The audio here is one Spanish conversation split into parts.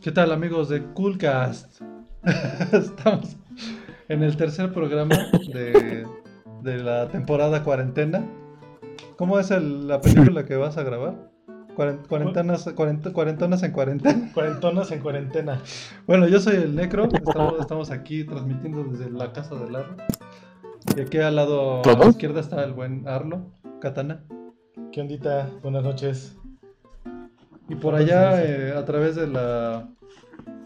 ¿Qué tal amigos de Coolcast? Estamos en el tercer programa de, de la temporada cuarentena. ¿Cómo es el- la película que vas a grabar? Cuaren- Cuarentonas, cuarenta- cuarentonas en cuarentena. Cuarentonas en cuarentena. Bueno, yo soy el Necro. Estamos, estamos aquí transmitiendo desde la casa del Arlo. Y aquí al lado a la izquierda está el buen Arlo, Katana. ¿Qué ondita? Buenas noches. Y por allá, eh, a través de la,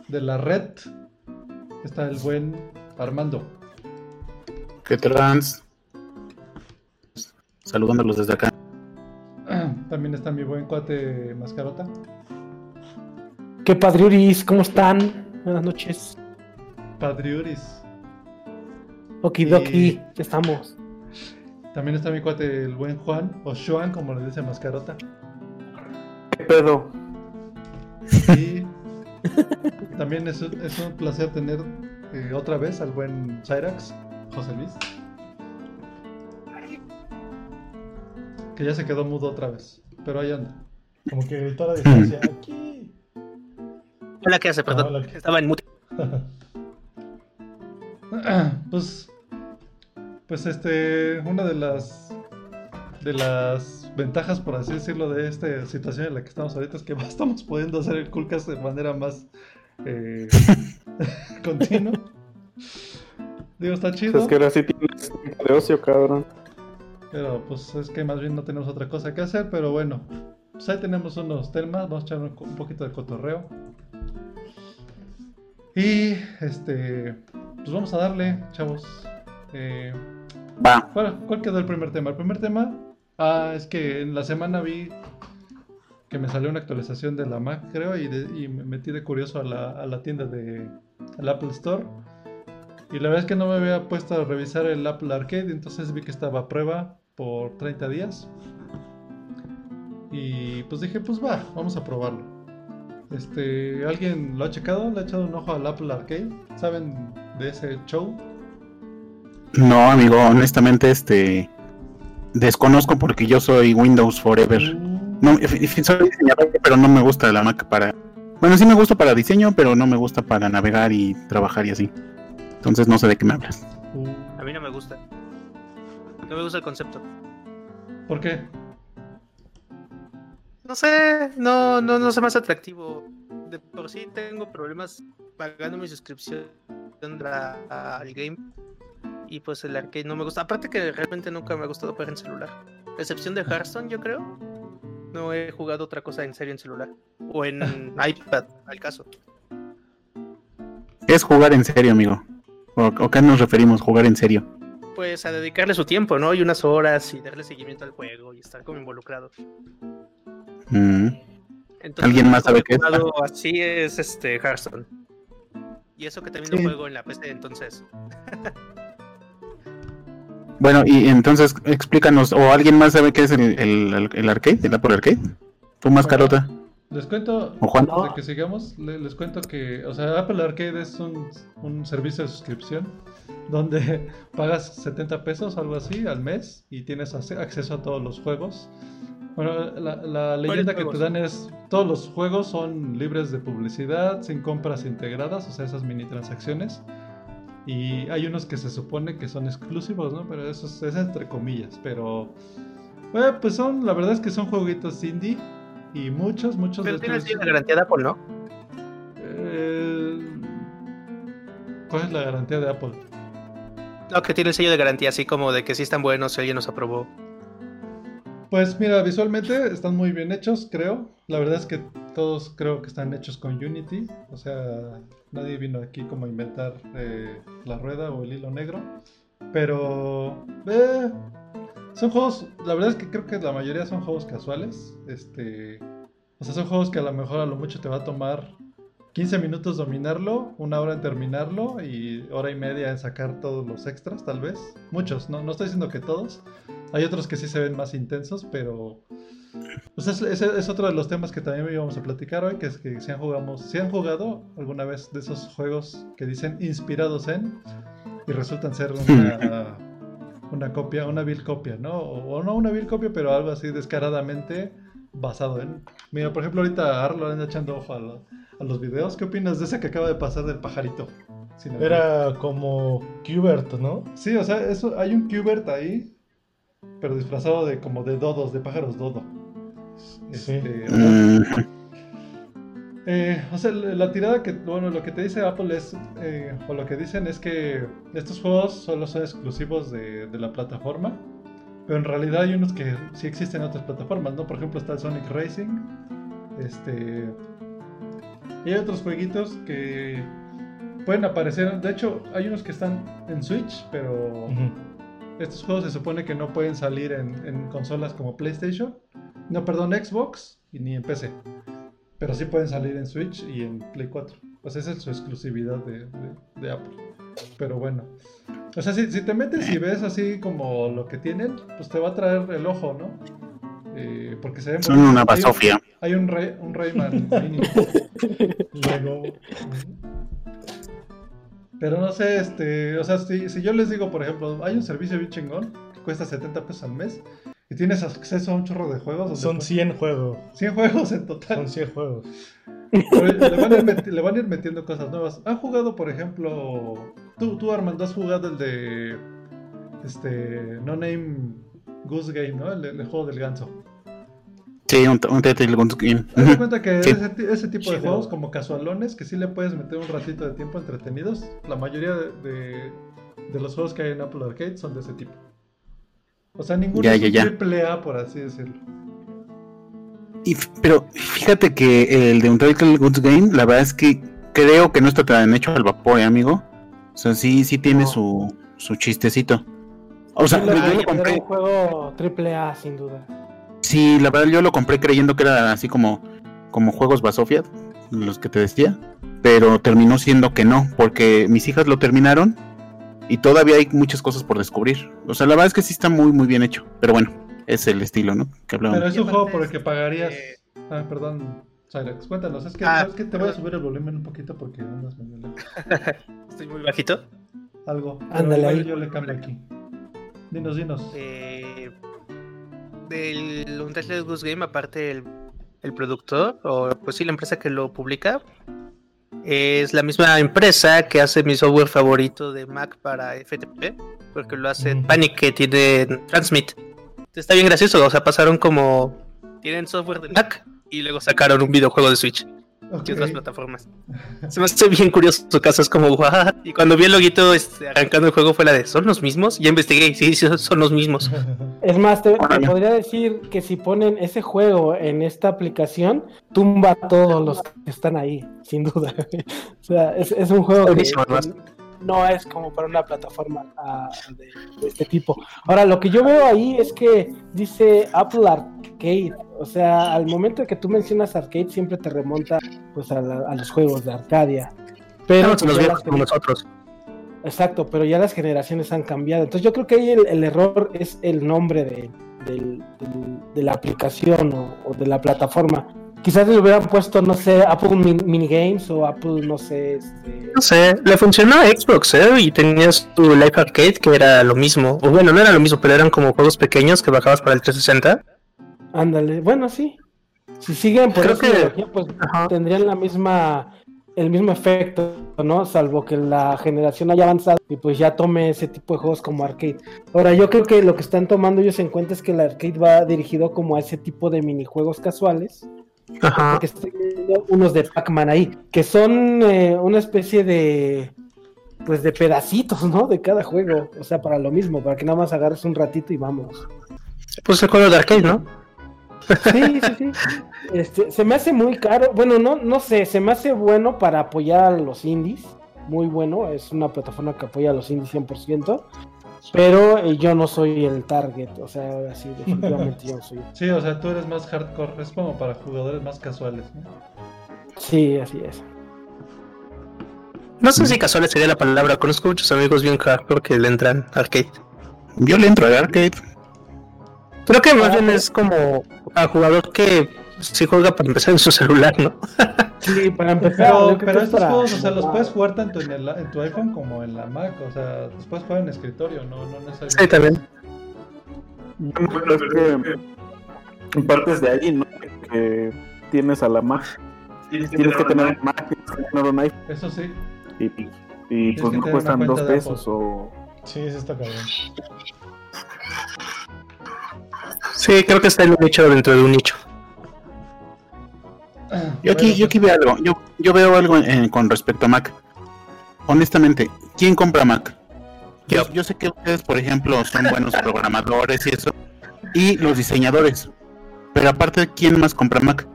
de la red, está el buen Armando. ¿Qué trans? Saludándolos desde acá. También está mi buen cuate Mascarota. ¿Qué padriuris? ¿Cómo están? Buenas noches. Padriuris. Okidoki, ya estamos. También está mi cuate el buen Juan, o Juan, como le dice Mascarota. ¿Qué pedo? Y también es, un- es un placer tener eh, otra vez al buen Cyrax, José Luis. Que ya se quedó mudo otra vez, pero ahí anda. Como que gritó a la distancia. Aquí. Hola, ¿qué hace? Perdón. Hola, ¿qué- Estaba en mute. Pues, pues este, una de las de las ventajas, por así decirlo, de esta situación en la que estamos ahorita es que estamos pudiendo hacer el Coolcast de manera más eh, continua. Digo, está chido, Es que ahora sí tienes tiempo de ocio, cabrón. pero pues es que más bien no tenemos otra cosa que hacer, pero bueno, pues ahí tenemos unos temas, vamos a echar un, un poquito de cotorreo. Y este, pues vamos a darle, chavos. Eh, Va. ¿Cuál, cuál quedó el primer tema? El primer tema, ah, es que en la semana vi que me salió una actualización de la Mac, creo, y, de- y me metí de curioso a la, a la tienda de al Apple Store. Y la verdad es que no me había puesto a revisar el Apple Arcade, entonces vi que estaba a prueba por 30 días. Y pues dije, pues va, vamos a probarlo. Este, ¿alguien lo ha checado? ¿Le ha echado un ojo al Apple Arcade? ¿Saben de ese show? No, amigo, honestamente, este. Desconozco porque yo soy Windows Forever. No, f- soy diseñador, pero no me gusta la Mac para. Bueno, sí me gusta para diseño, pero no me gusta para navegar y trabajar y así. Entonces no sé de qué me hablas. Uh, A mí no me gusta. No me gusta el concepto. ¿Por qué? No sé, no, no, no sé más atractivo. De por sí tengo problemas pagando mi suscripción al game. Y pues el arcade no me gusta. Aparte que realmente nunca me ha gustado jugar en celular. A excepción de Hearthstone, yo creo. No he jugado otra cosa en serio en celular. O en iPad, al caso. Es jugar en serio, amigo. ¿O, o qué nos referimos? Jugar en serio. Pues a dedicarle su tiempo, ¿no? Y unas horas y darle seguimiento al juego y estar como involucrado. Mm. Entonces, ¿Alguien más sabe qué es? así es este Hearthstone. Y eso que también Sí. lo juego en la PC, entonces. Bueno, y entonces explícanos, o alguien más sabe qué es el, el, el arcade, el Apple Arcade. ¿Tú, Mascarota? Les cuento, ¿O Juan? antes de que sigamos, le- les cuento que, o sea, Apple Arcade es un, un servicio de suscripción donde pagas 70 pesos, algo así, al mes y tienes acceso a todos los juegos. Bueno, la, la leyenda que te dan es, todos los juegos son libres de publicidad, sin compras integradas, o sea, esas mini transacciones. Y hay unos que se supone que son exclusivos, ¿no? Pero eso es, es entre comillas, pero... Bueno, pues son, la verdad es que son jueguitos indie y muchos, muchos Pero de tiene el estos- sello de garantía de Apple, ¿no? eh, ¿Cuál es la garantía de Apple? No, que tiene el sello de garantía, así como de que sí están buenos, si alguien nos aprobó. Pues mira, visualmente están muy bien hechos, creo. La verdad es que todos creo que están hechos con Unity. O sea, nadie vino aquí como a inventar eh, la rueda o el hilo negro. Pero eh, son juegos, la verdad es que creo que la mayoría son juegos casuales. Este, o sea, son juegos que a lo mejor a lo mucho te va a tomar 15 minutos dominarlo, una hora en terminarlo y hora y media en sacar todos los extras, tal vez. Muchos, no, no estoy diciendo que todos. Hay otros que sí se ven más intensos, pero pues es, es- es otro de los temas que también íbamos a platicar hoy, que es que si han, jugamos, si han jugado alguna vez de esos juegos que dicen inspirados en y resultan ser una, una copia, una vil copia, ¿no? O, o no una vil copia, pero algo así descaradamente basado en. Mira, por ejemplo, ahorita Arlo anda echando ojo a, lo- a los videos. ¿Qué opinas de ese que acaba de pasar del pajarito? Era como Qbert, ¿no? Sí, o sea, eso, hay un Qbert ahí, pero disfrazado de como de dodos, de pájaros dodo. Este, Mm, Eh, o sea, la tirada que, bueno, lo que te dice Apple es, eh, o lo que dicen es que estos juegos solo son exclusivos de, de la plataforma, pero en realidad hay unos que sí existen en otras plataformas, ¿no? Por ejemplo está el Sonic Racing, este, y hay otros jueguitos que pueden aparecer, de hecho hay unos que están en Switch, pero estos juegos se supone que no pueden salir en, en consolas como PlayStation, no, perdón, Xbox y ni en PC. Pero sí pueden salir en Switch y en Play 4. Pues esa es su exclusividad de, de- de Apple. Pero bueno. O sea, si, si te metes y ves así como lo que tienen, pues te va a traer el ojo, ¿no? Eh, porque se ven son una Hay basofia. Hay un, Rey- un Rayman mini. Luego, Pero no sé, este, o sea, si, si yo les digo, por ejemplo, hay un servicio bien chingón cuesta 70 pesos al mes y tienes acceso a un chorro de juegos. son pu- 100 juegos. 100 juegos en total. Son 100 juegos. Pero le, van a ir meti- le van a ir metiendo cosas nuevas. ¿Han jugado, por ejemplo, tú, tú Armando, has jugado el de, este, No Name Goose Game, ¿no? El, el juego del ganso. Sí, un, un Tetris Guns Game. Ujú. cuenta que Sí. ese, ese tipo de Chido. juegos como casualones que sí le puedes meter un ratito de tiempo entretenidos. La mayoría de, de- de los juegos que hay en Apple Arcade son de ese tipo. O sea, ninguno Ya, es ya, un ya. triple A, por así decirlo. Y pero fíjate que el de Untitled Goods Game, la verdad es que creo que no está tan hecho al vapor, ¿eh, amigo. O sea, sí, sí tiene No. su, su chistecito. O sea, yo lo- compré. un juego triple A, sin duda. Sí, la verdad yo lo compré creyendo que era así como, como juegos Basofia, los que te decía, pero terminó siendo que no, porque mis hijas lo terminaron y todavía hay muchas cosas por descubrir. O sea, la verdad es que sí está muy muy bien hecho, pero bueno, es el estilo, ¿no? Que Pero hablábamos. es un juego por el que pagarías. eh, Ah, perdón, Cyrex, cuéntanos. Es que, Ah, ¿sabes qué? te voy a perdón. subir el volumen un poquito porque andas medio lejos. Estoy muy bajito. Algo. pero Ándale ahí. Yo le cambio aquí. Dinos, dinos. Eh, del Untitled Goose Game, aparte el, el productor, o pues sí, la empresa que lo publica, es la misma empresa que hace mi software favorito de Mac para FTP, porque lo hace Mm. Panic, que tiene Transmit. Está bien gracioso, o sea, pasaron como. Tienen software de Mac y luego sacaron un videojuego de Switch Y otras plataformas. Se me hace bien curioso su caso, es como, ¿what? Y cuando vi el loguito este, arrancando el juego fue la de, ¿son los mismos? Ya investigué, sí, sí, son los mismos. Es más, te, podría decir que si ponen ese juego en esta aplicación, tumba a todos los que están ahí, sin duda. o sea, es, es un juego que, no es como para una plataforma ah, de, de este tipo. Ahora, lo que yo veo ahí es que dice Apple Arcade. O sea, al momento que tú mencionas arcade, siempre te remonta pues, a, la- a los juegos de Arcadia. Pero Pero los las como nosotros. Exacto, pero ya las generaciones han cambiado. Entonces yo creo que ahí el, el error es el nombre de, del- del- de la aplicación o, o de la plataforma. Quizás le hubieran puesto, no sé, Apple Min- Minigames o Apple, no sé, este... No sé, le funcionó a Xbox, ¿eh? Y tenías tu Live Arcade que era lo mismo. O bueno, no era lo mismo, pero eran como juegos pequeños que bajabas para el 360. Ándale, bueno, sí. Si siguen por Creo esa que- pues Ajá. tendrían la misma el mismo efecto, ¿no? Salvo que la generación haya avanzado y pues ya tome ese tipo de juegos como arcade. Ahora, yo creo que lo que están tomando ellos en cuenta es que el arcade va dirigido como a ese tipo de minijuegos casuales. Ajá. Porque estoy viendo unos de Pac-Man ahí, que son eh, una especie de pues de pedacitos, ¿no? De cada juego. O sea, para lo mismo, para que nada más agarres un ratito y vamos. Pues el juego de arcade, ¿no? Sí, sí, sí. Este, se me hace muy caro. Bueno, no, no sé, se me hace bueno para apoyar a los indies. Muy bueno, es una plataforma que apoya a los indies 100%. Pero eh, yo no soy el target, o sea, así definitivamente yo no soy. Sí, o sea, tú eres más hardcore, es como para jugadores más casuales, ¿no? Sí, así es. No sé si casual sería la palabra. Conozco muchos amigos bien hardcore que le entran arcade. Yo le entro al arcade. Creo que más Ah, bien es como a jugador que sí juega para empezar en su celular, ¿no? Sí, para empezar. Pero, pero que es estos para- juegos, o sea, los puedes jugar tanto en, el, en tu iPhone como en la Mac, o sea, los puedes jugar en escritorio, no, no necesariamente. Sí, también. Pero es que en partes de ahí, ¿no? porque tienes a la Mac. Tienes que tener un Mac, tienes que tener un iPhone Eso sí. y, y que pues no cuestan una dos pesos o... Sí, eso está cabrón. Sí, creo que está en un nicho dentro de un nicho. Yo aquí, Bueno, yo aquí veo algo. Yo, yo veo algo eh, con respecto a Mac. Honestamente, ¿quién compra Mac? Yo, yo sé que ustedes, por ejemplo, son buenos programadores y eso, y los diseñadores. Pero aparte, ¿quién más compra Mac?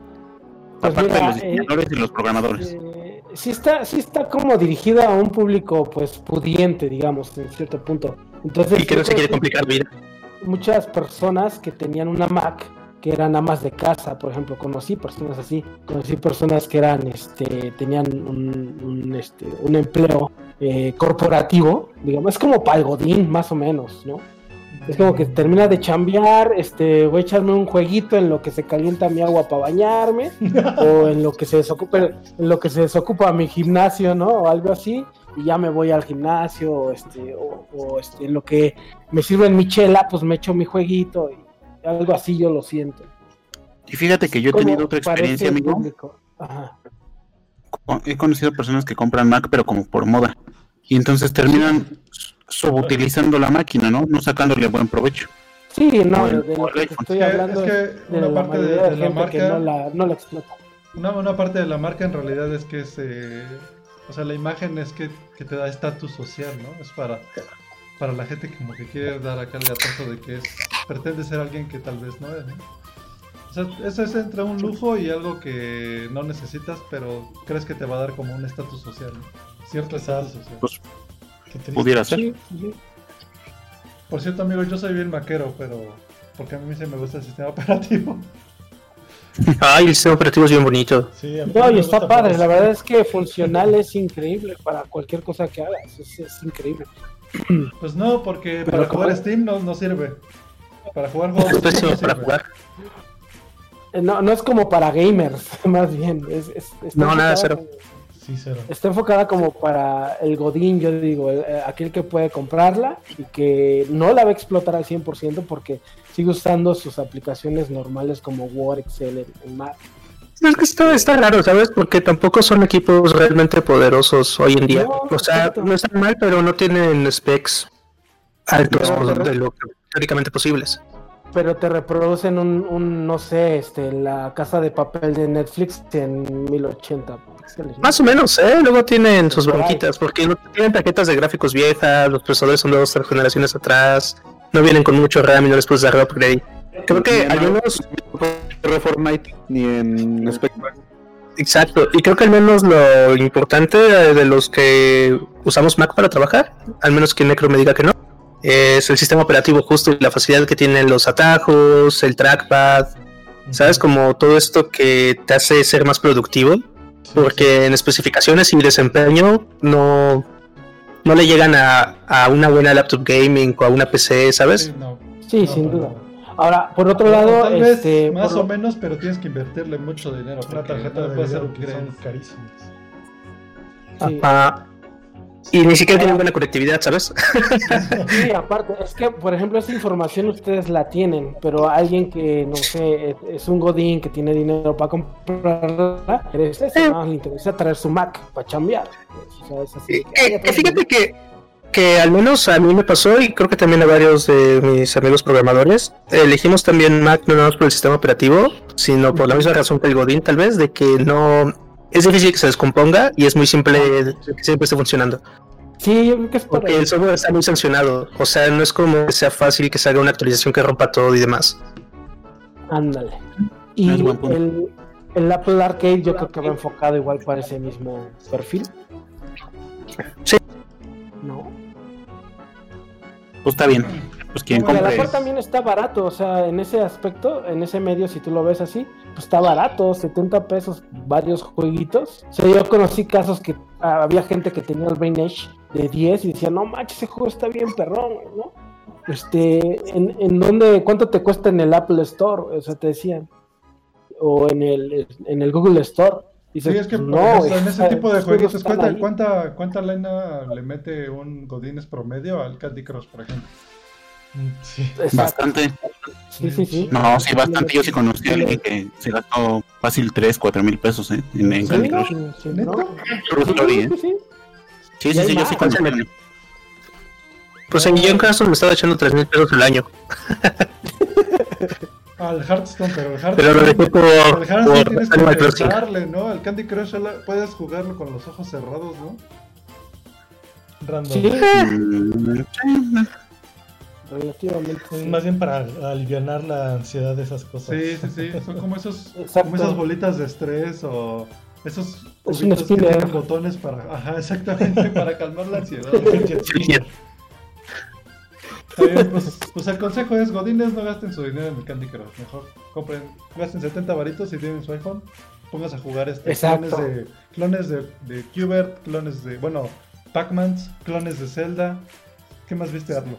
Pues Aparte de los eh, diseñadores y los programadores. Eh, sí está, sí está como dirigido a un público pues pudiente, digamos, en cierto punto. Entonces, Y que no se quiere complicar vida. Muchas personas que tenían una Mac, que eran amas de casa, por ejemplo, conocí personas así, conocí personas que eran, este, tenían un, un, este, un empleo eh, corporativo, digamos, es como para el Godín, más o menos, ¿no? Es como que termina de chambear, este, voy a echarme un jueguito en lo que se calienta mi agua para bañarme, o en lo que se desocupa, en lo que se desocupa mi gimnasio, ¿no? O algo así, y ya me voy al gimnasio, o este, o, o, este, en lo que me sirven mi chela, pues me echo mi jueguito, y algo así yo lo siento. Y fíjate que yo he tenido otra experiencia, amigo. Ajá. He conocido personas que compran Mac, pero como por moda. Y entonces terminan subutilizando la máquina, ¿no? No sacándole buen provecho. Sí, no, el- de lo que estoy Es que- hablando es que es de una la parte de- de, de la marca- no la, no la explota. Una, una parte de la marca en realidad es que es, eh, o sea, la imagen es que, que te da estatus social, ¿no? Es para, para la gente que como que quiere dar acá el gatazo de que es, pretende ser alguien que tal vez no es, ¿no? O sea, eso es entre un lujo y algo que no necesitas, pero crees que te va a dar como un estatus social, ¿no? Cierto estatus social. Pues Qué triste. pudiera ser. Sí, sí. Por cierto, amigo, yo soy bien maquero, pero porque a mí sí me gusta el sistema operativo. Ay, el sistema operativo es bien bonito. Sí, No, y está padre, la verdad es que funcional es increíble para cualquier cosa que hagas, es, es increíble. Pues no, porque Pero para jugar Steam no, no sirve. Para jugar juegos Es Steam pésimo no para jugar. Eh, No, no es como para gamers, más bien. Es, No, nada, cero. Como- Sí, cero. Está enfocada como para el Godín, yo digo, el- eh, aquel que puede comprarla y que no la va a explotar al 100% porque sigue usando sus aplicaciones normales como Word, Excel en Mac. Es que está, está raro, ¿sabes? Porque tampoco son equipos realmente poderosos hoy en día. No, o sea, exacto. no están mal, pero no tienen specs altos Pero- de lo que teóricamente posibles. Pero te reproducen un, un, no sé, este, la casa de papel de Netflix en 1080 píxeles. ¿no? Más o menos, ¿eh? Luego tienen sus bronquitas, porque no- tienen tarjetas de gráficos viejas, los procesadores son de dos tres generaciones atrás, no vienen con mucho RAM y no les puedes dar upgrade. Creo que al menos Reformite ni en. Exacto, y creo que al menos lo importante eh, de los que usamos Mac para trabajar, al menos que Necro me diga que no, es el sistema operativo justo y la facilidad que tienen los atajos, el trackpad, ¿sabes? Como todo esto que te hace ser más productivo, porque en especificaciones y desempeño no, no le llegan a, a una buena laptop gaming o a una PC, ¿sabes? Sí, no. Sí, No, sin no, duda. no. Ahora, por otro lado, tal vez este, más lo- o menos, pero tienes que invertirle mucho dinero. Una tarjeta puede ser carísimas. sí. Ah, y ni siquiera tienen buena conectividad, ¿sabes? Sí, aparte, es que, por ejemplo, esa información ustedes la tienen, pero alguien que, no sé, es, un godín que tiene dinero para comprarla, Eh. le interesa traer su Mac para chambear. O sea, es así Eh, "Ay, eh, fíjate que, que al menos a mí me pasó y creo que también a varios de mis amigos programadores, elegimos también Mac no nada más por el sistema operativo, sino por la misma razón que el Godín tal vez, de que no es difícil que se descomponga y es muy simple que siempre esté funcionando. Sí, yo creo que es por Porque ahí. el software está muy sancionado, o sea, no es como que sea fácil que se haga una actualización que rompa todo y demás. Ándale. Y el, el Apple Arcade yo creo que va enfocado igual para ese mismo perfil. Sí. ¿No? Pues está bien. Pues quien compre. par también está barato, o sea, en ese aspecto, en ese medio, si tú lo ves así, pues está barato, 70 pesos, varios jueguitos. O sea, yo conocí casos que ah, había gente que tenía el Brain Edge de 10 y decía, no manches, ese juego está bien perrón, ¿no? Este, ¿en, en dónde, cuánto te cuesta en el Apple Store? O sea, te decían. O en el, en el Google Store. Dices, Sí, es que ejemplo, en esa- ese tipo de juegos ¿cuánta, cuánta, cuánta lana le mete un Godines promedio al Candy Crush, por ejemplo? Sí. Bastante. Sí, sí, sí. No, sí, bastante. Yo sí conocí a alguien que se gastó fácil 3, 4 mil pesos, ¿eh? En, en Candy Crush. sí, sí, ¿eh? Sí, sí, sí. Sí, Y sí, hay sí, yo sí conocí a alguien. Pues en yo en caso me estaba echando 3 mil pesos al año. Al Hearthstone, pero el Hearthstone. Pero lo dejé por, el Hearthstone por tienes que Animal Crossing. pensarle, ¿no? El Candy Crush puedes jugarlo con los ojos cerrados, ¿no? Random. Sí, Mm, sí, relativamente. Más bien para aliviar la ansiedad de esas cosas. Sí, sí, sí. Son como esos, como esas bolitas de estrés o esos Es que tienen botones para, ajá, exactamente, para calmar la ansiedad. Bien, pues, pues el consejo es, godines, no gasten su dinero en el Candy Crush. Mejor compren, gasten 70 varitos si tienen su iPhone. Pónganse a jugar este Exacto. clones de clones de, de Qbert, clones de, bueno, Pac-Mans, clones de Zelda. ¿Qué más viste, Arlo?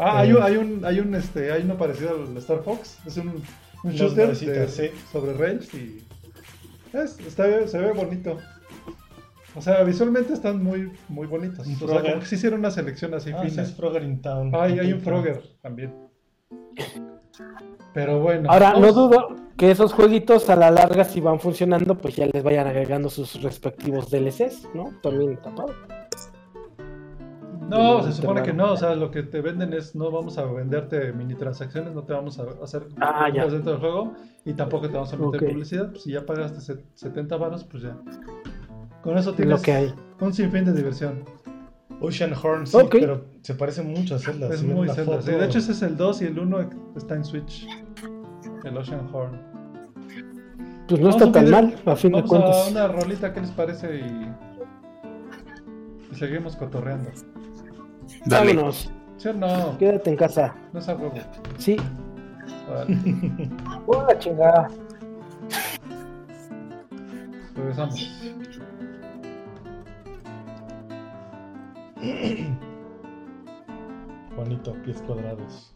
Ah, hay, un, hay un, hay un, este, hay uno parecido al Star Fox. Es un, un shooter de- sí. sobre rails y es, está, se ve bonito. O sea, visualmente están muy, muy bonitos. O sea, como que se hicieron una selección así Ah, sí, fina. es Frogger in Town. Ay, hay un Frogger también. Pero bueno. Ahora, no dudo que esos jueguitos a la larga, si van funcionando, pues ya les vayan agregando sus respectivos DLCs, ¿no? También tapado. No, se supone que no. O sea, lo que te venden es no vamos a venderte mini transacciones, no te vamos a hacer Ah, cosas dentro del juego y tampoco te vamos a meter publicidad. Pues si ya pagaste set- 70 varos, pues ya. Con eso tienes Lo que hay. un sinfín de diversión. Ocean Horn, sí, pero se parece mucho a Zelda. es si muy Zelda. foto- sí. de hecho, ese es el 2 y el 1 está en Switch. El Ocean Horn. Pues no Vamos está tan video- mal, a fin de Vamos a cuentas. una rolita, ¿qué les parece? Y, y seguimos cotorreando. Dale. Vámonos, ¿Sí o no? quédate en casa. No a huevo. Sí, Vale, hola chingada. regresamos. Juanito, pies cuadrados.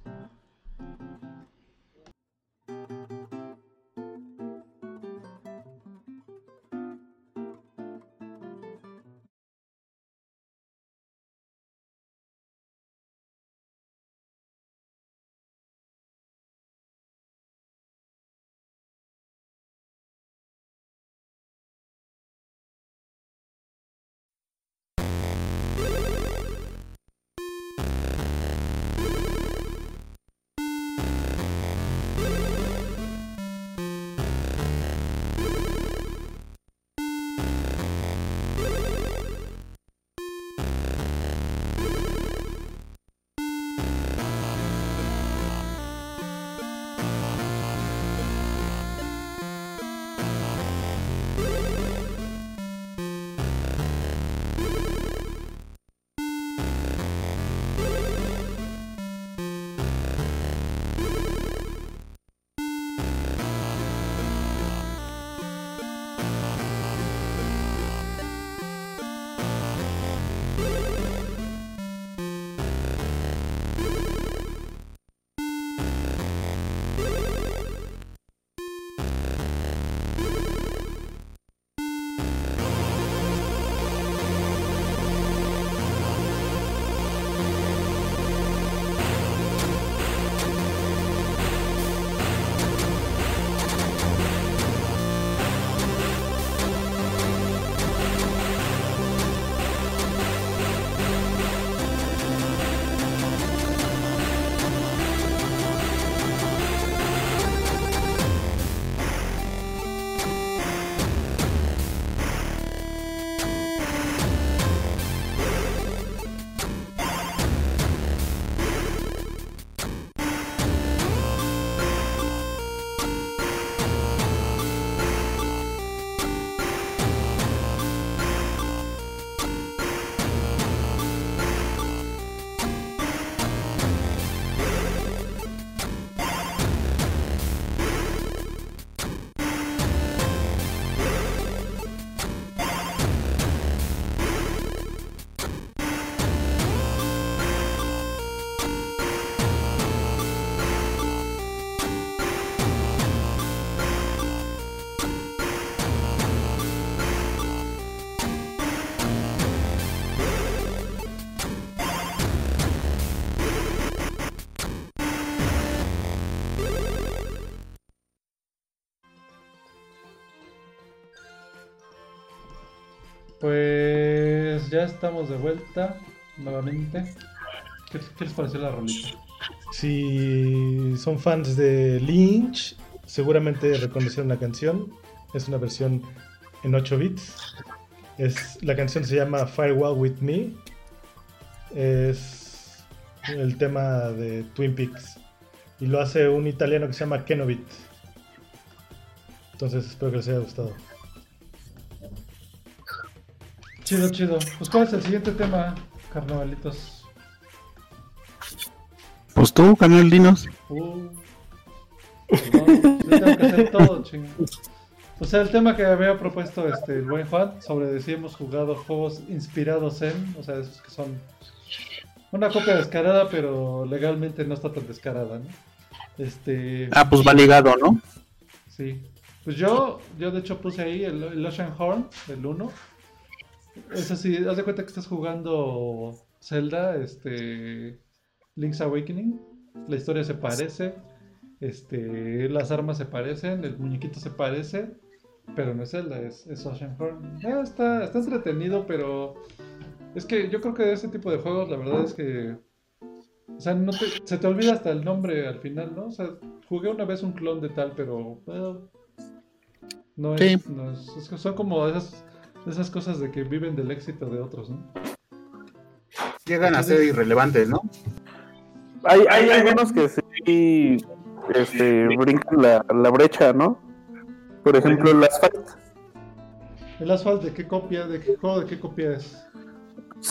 Ya estamos de vuelta nuevamente. ¿Qué, qué les pareció la rolita? Si son fans de Lynch, seguramente reconocieron la canción. Es una versión en 8 bits. Es, la canción se llama Firewall With Me. Es el tema de Twin Peaks. Y lo hace un italiano que se llama Kenobit. Entonces espero que les haya gustado. Chido, chido. Pues ¿cuál es el siguiente tema, carnavalitos? Pues tú, Canal Dinos. Uh, perdón, yo tengo que hacer todo, ching. O sea, el tema que había propuesto este, el buen Juan sobre si hemos jugado juegos inspirados en, o sea, esos que son una copia descarada, pero legalmente no está tan descarada, ¿no? Este, Ah, pues va ligado, ¿no? sí. Pues yo, yo de hecho puse ahí el, el Ocean Horn, el 1. Es así, haz de cuenta que estás jugando Zelda, este, Link's Awakening. La historia se parece, este, las armas se parecen, el muñequito se parece, pero no es Zelda, es, es Ocean Horn. Eh, está, está entretenido, pero es que yo creo que de ese tipo de juegos la verdad es que... O sea, no te- se te olvida hasta el nombre al final, ¿no? O sea, jugué una vez un clon de tal, pero... no es, Sí. no es- es son como esas, esas cosas de que viven del éxito de otros, ¿no? Llegan a ser irrelevantes, ¿no? Hay, hay algunos que sí este, brincan la, la brecha, ¿no? Por ejemplo, el Asphalt. ¿El Asphalt de qué copia? ¿De qué juego de qué copia es?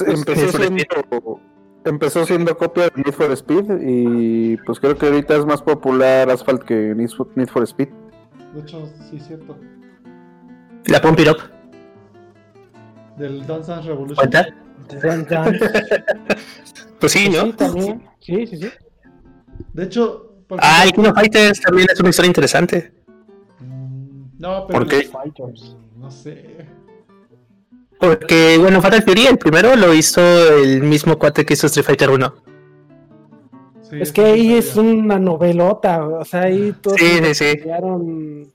Empezó siendo, empezó siendo copia de Need for Speed y pues creo que ahorita es más popular Asphalt que Need for, Need for Speed. De hecho, sí, cierto. La Pump It Up. Del Dance Dance Revolution. ¿Cuenta? Dun, dun. Pues sí, ¿no? Sí, también. Sí, sí, sí. De hecho, Ah, el King of Fighters también es una historia interesante. Mm, No, pero ¿Por qué? Fighters. No sé. Porque, bueno, Fatal Fury, el primero lo hizo el mismo cuate que hizo Street Fighter 1. Sí, Es que ahí es una novelota, o sea, ahí todos Sí, se, sí, intercambiaron,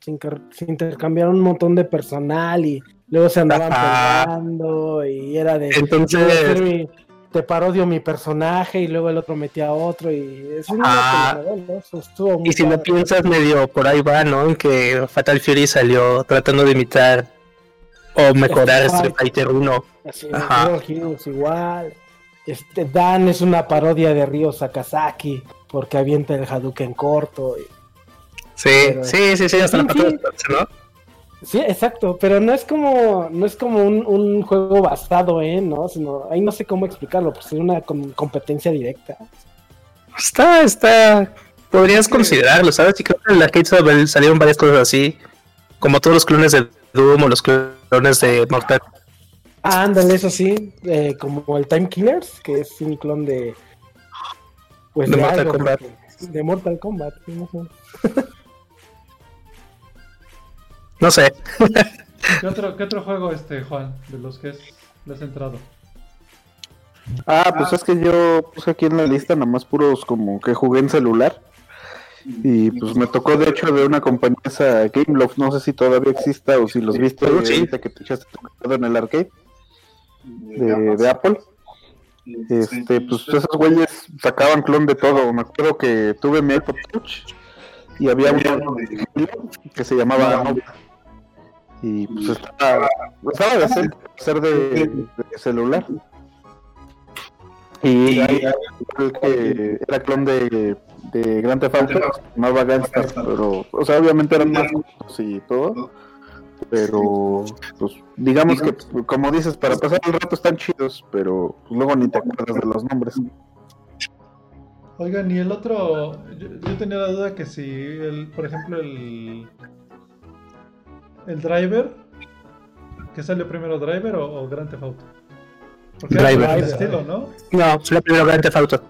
se intercambiaron un montón de personal y luego se andaban peleando y era de Entonces- mi- te parodio mi personaje y luego el otro metía a otro y es una eso estuvo muy Y si lo padre. piensas medio por ahí va, ¿no? En que Fatal Fury salió tratando de imitar o mejorar Street Street Fighter 1. Así, Ajá. Heroes igual. Este Dan es una parodia de Ryo Sakazaki porque avienta el Hadouken corto. y- Sí, Pero- sí, sí, sí, hasta la patada ¿no? Sí, exacto, pero no es como no es como un, un juego basado en, ¿no? Sino ahí no sé cómo explicarlo, pues es una com- competencia directa. Está, está. Podrías Sí. considerarlo, ¿sabes? Y creo que en la Arcade sal- salieron varias cosas así. Como todos los clones de Doom o los clones de Mortal. Ah, ándale, eso sí, eh, como el Time Killers, que es un clon de pues De Mortal algo, Kombat. de Mortal Kombat, sí, no sé. No sé. ¿Qué otro, ¿Qué otro juego, este, Juan, de los que es, le has entrado? Ah, pues es que yo puse aquí en la lista nada más puros como que jugué en celular. Y pues me tocó de hecho de una compañía esa Gameloft, no sé si todavía exista o si los viste Sí. ahorita que te echaste tu en el arcade de, de Apple. Este, pues esos güeyes sacaban clon de todo. Me acuerdo que tuve mi iPod Touch y había uno que se llamaba Nova. Y pues estaba, estaba de hacer, ser de, de celular. Y ahí, que era clon de, de Grand Theft Auto, se llamaba Gangstar, pero, o sea, obviamente eran más y todo, pero, pues, digamos que, como dices, para pasar el rato están chidos, pero pues, luego ni te acuerdas de los nombres. Oigan, y el otro, yo, yo tenía la duda que si, el, por ejemplo, el, el driver, que salió primero driver o, o Grand Theft Auto. Porque Driver. estilo, ¿no? No, fue la primera Grand Theft Auto.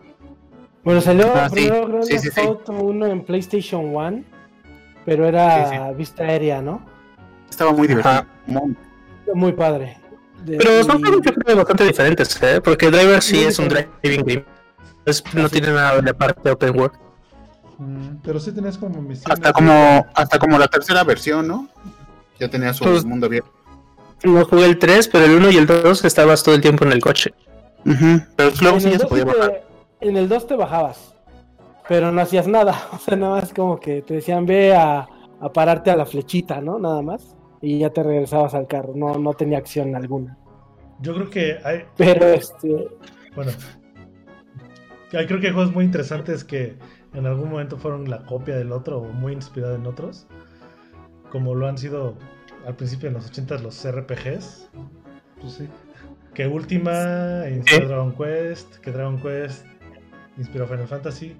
Bueno, salió Ah, sí. primero Grand Sí, Theft sí, sí. Auto 1 en PlayStation 1, pero era Sí, vista aérea, ¿no? Estaba muy divertido. Ajá. Muy- Muy padre. De- Pero son juegos yo creo bastante diferentes, ¿eh? Porque Driver sí es un driving game. Es- no tiene nada de parte open world. Mm, pero sí tenías como misiones. Hasta como, hasta como la tercera versión, ¿no? Ya tenía su Pues- mundo abierto. No jugué el 3, pero el 1 y el 2 estabas todo el tiempo en el coche. Pero luego en, sí ya se 2 podía bajar. en el 2 te bajabas, pero no hacías nada. O sea, nada más como que te decían ve a, a pararte a la flechita, ¿no? Nada más. Y ya te regresabas al carro. No, no tenía acción alguna. Yo creo que hay, Pero este. bueno, hay- creo que hay juegos muy interesantes que en algún momento fueron la copia del otro o muy inspirado en otros, como lo han sido al principio en los 80 los RPGs, Pues sí. que Ultima inspiró ¿Eh? Dragon Quest, que Dragon Quest inspiró Final Fantasy.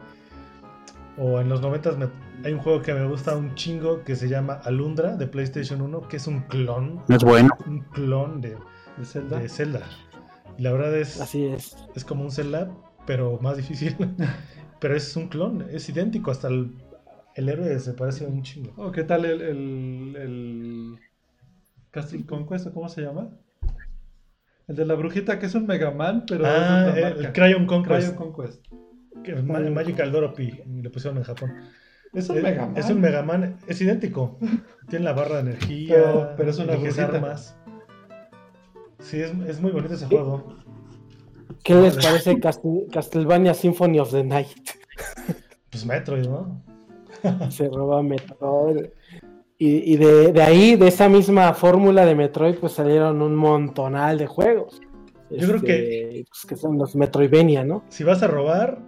O en los 90 me- hay un juego que me gusta un chingo que se llama Alundra de PlayStation 1, que es un clon, No es bueno. un clon de, ¿De Zelda? de Zelda. Y la verdad es, Así es. es como un Zelda, pero más difícil. pero es un clon, es idéntico, hasta el, el héroe se parece un chingo. Oh, ¿Qué tal el, el, el Castle Conquest o cómo se llama? El de la brujita que es un Mega Man, pero es ah, otra el, marca. Crayon Conquest, Cryon Conquest. que es Ma- Magical Doropi, le pusieron en Japón. Es un Es, Mega Man. es un Mega Man, es idéntico. Tiene la barra de energía, Pero- pero es una brujita. armas. Sí, es, es muy bonito ese juego. ¿Qué les parece Castlevania Symphony of the Night? Pues Metroid, ¿no? Se roba Metroid. Y, y de, de ahí, de esa misma fórmula de Metroid, pues salieron un montonal de juegos. Yo creo Este, pues, que son los Metroidvania, ¿no? Si vas a robar,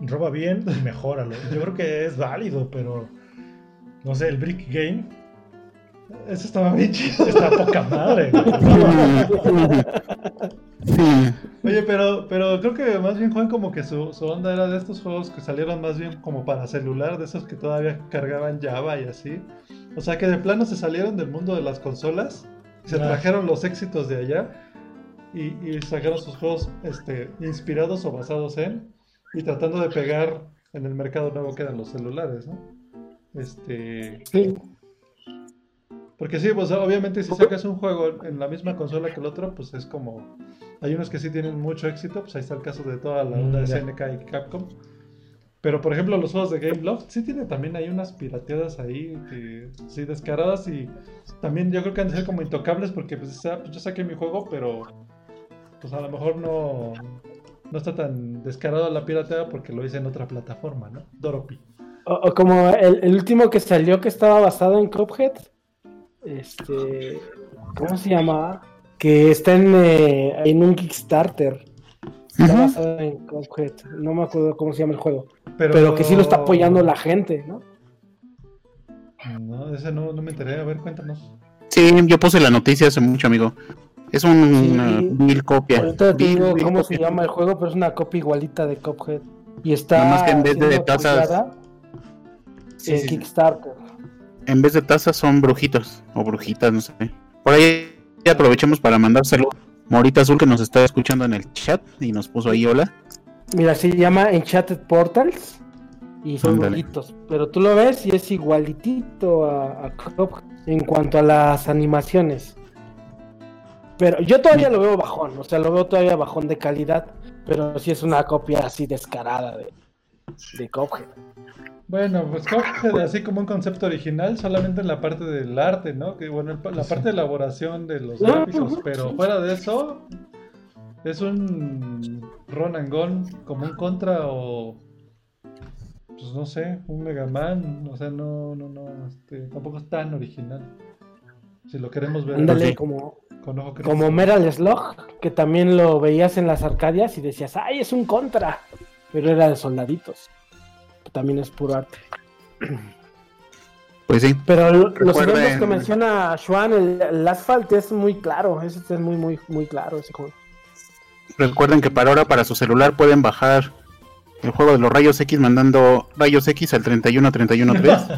roba bien y mejóralo. Yo creo que es válido, pero no sé, el Brick Game Ese estaba bien chido. está poca madre. Sí. Oye, pero, pero creo que más bien Juan como que su, su onda era de estos juegos que salieron más bien como para celular, de esos que todavía cargaban Java y así. O sea que de plano se salieron del mundo de las consolas, y se Ah. trajeron los éxitos de allá y, y sacaron sus juegos este, inspirados o basados en y tratando de pegar en el mercado nuevo que eran los celulares, ¿no? Este, Sí. Porque sí, pues obviamente si sacas un juego en la misma consola que el otro, pues es como... Hay unos que sí tienen mucho éxito, pues ahí está el caso de toda la onda Mm, de ya. SNK y Capcom. Pero por ejemplo los juegos de Game Loft sí tiene también hay unas pirateadas ahí, que, sí descaradas y también yo creo que han de ser como intocables porque pues, pues, yo saqué mi juego, pero pues a lo mejor no, no está tan descarado la pirateada porque lo hice en otra plataforma, ¿no? Doropi. O, o como el, el último que salió que estaba basado en Cuphead. Este. ¿Cómo se llama? Que está en, eh, en un Kickstarter. Está basado en Cuphead. No me acuerdo cómo se llama el juego. Pero, que sí lo está apoyando la gente, ¿no? No, ese no, no me enteré. A ver, cuéntanos. Sí, yo puse la noticia hace mucho, amigo. Es un- Sí. una vil copia. Ahorita te digo cómo se copia. llama el juego, pero es una copia igualita de Cuphead. Y está Nada más que en vez de tazas- en sí, sí. Kickstarter. En vez de tazas son brujitos o brujitas, no sé. Por ahí aprovechemos para mandárselo. Morita Azul que nos está escuchando en el chat y nos puso ahí hola. Mira, se llama Enchanted Portals y son Ándale. brujitos. Pero tú lo ves y es igualitito a, a en cuanto a las animaciones. Pero yo todavía lo veo bajón, o sea, lo veo todavía bajón de calidad, pero sí es una copia así descarada de, de Cuphead. Bueno, pues Cuphead así como un concepto original solamente en la parte del arte, ¿no? Que bueno, el la parte de elaboración de los Ah, gráficos, ujú, pero fuera de eso es un run and gun como un contra o pues no sé, un Mega Man, o sea, no no no este, tampoco es tan original. Si lo queremos ver Ándale, como, con ojo como Metal Slug, que también lo veías en las arcadias y decías, ¡ay, es un contra! Pero era de soldaditos. También es puro arte. Pues sí. Pero lo- los ejemplos que menciona Juan, el, el Asphalt es muy claro, ese es muy, muy, muy claro ese juego. Recuerden que para ahora, para su celular, pueden bajar el juego de los rayos X mandando rayos X al 31313.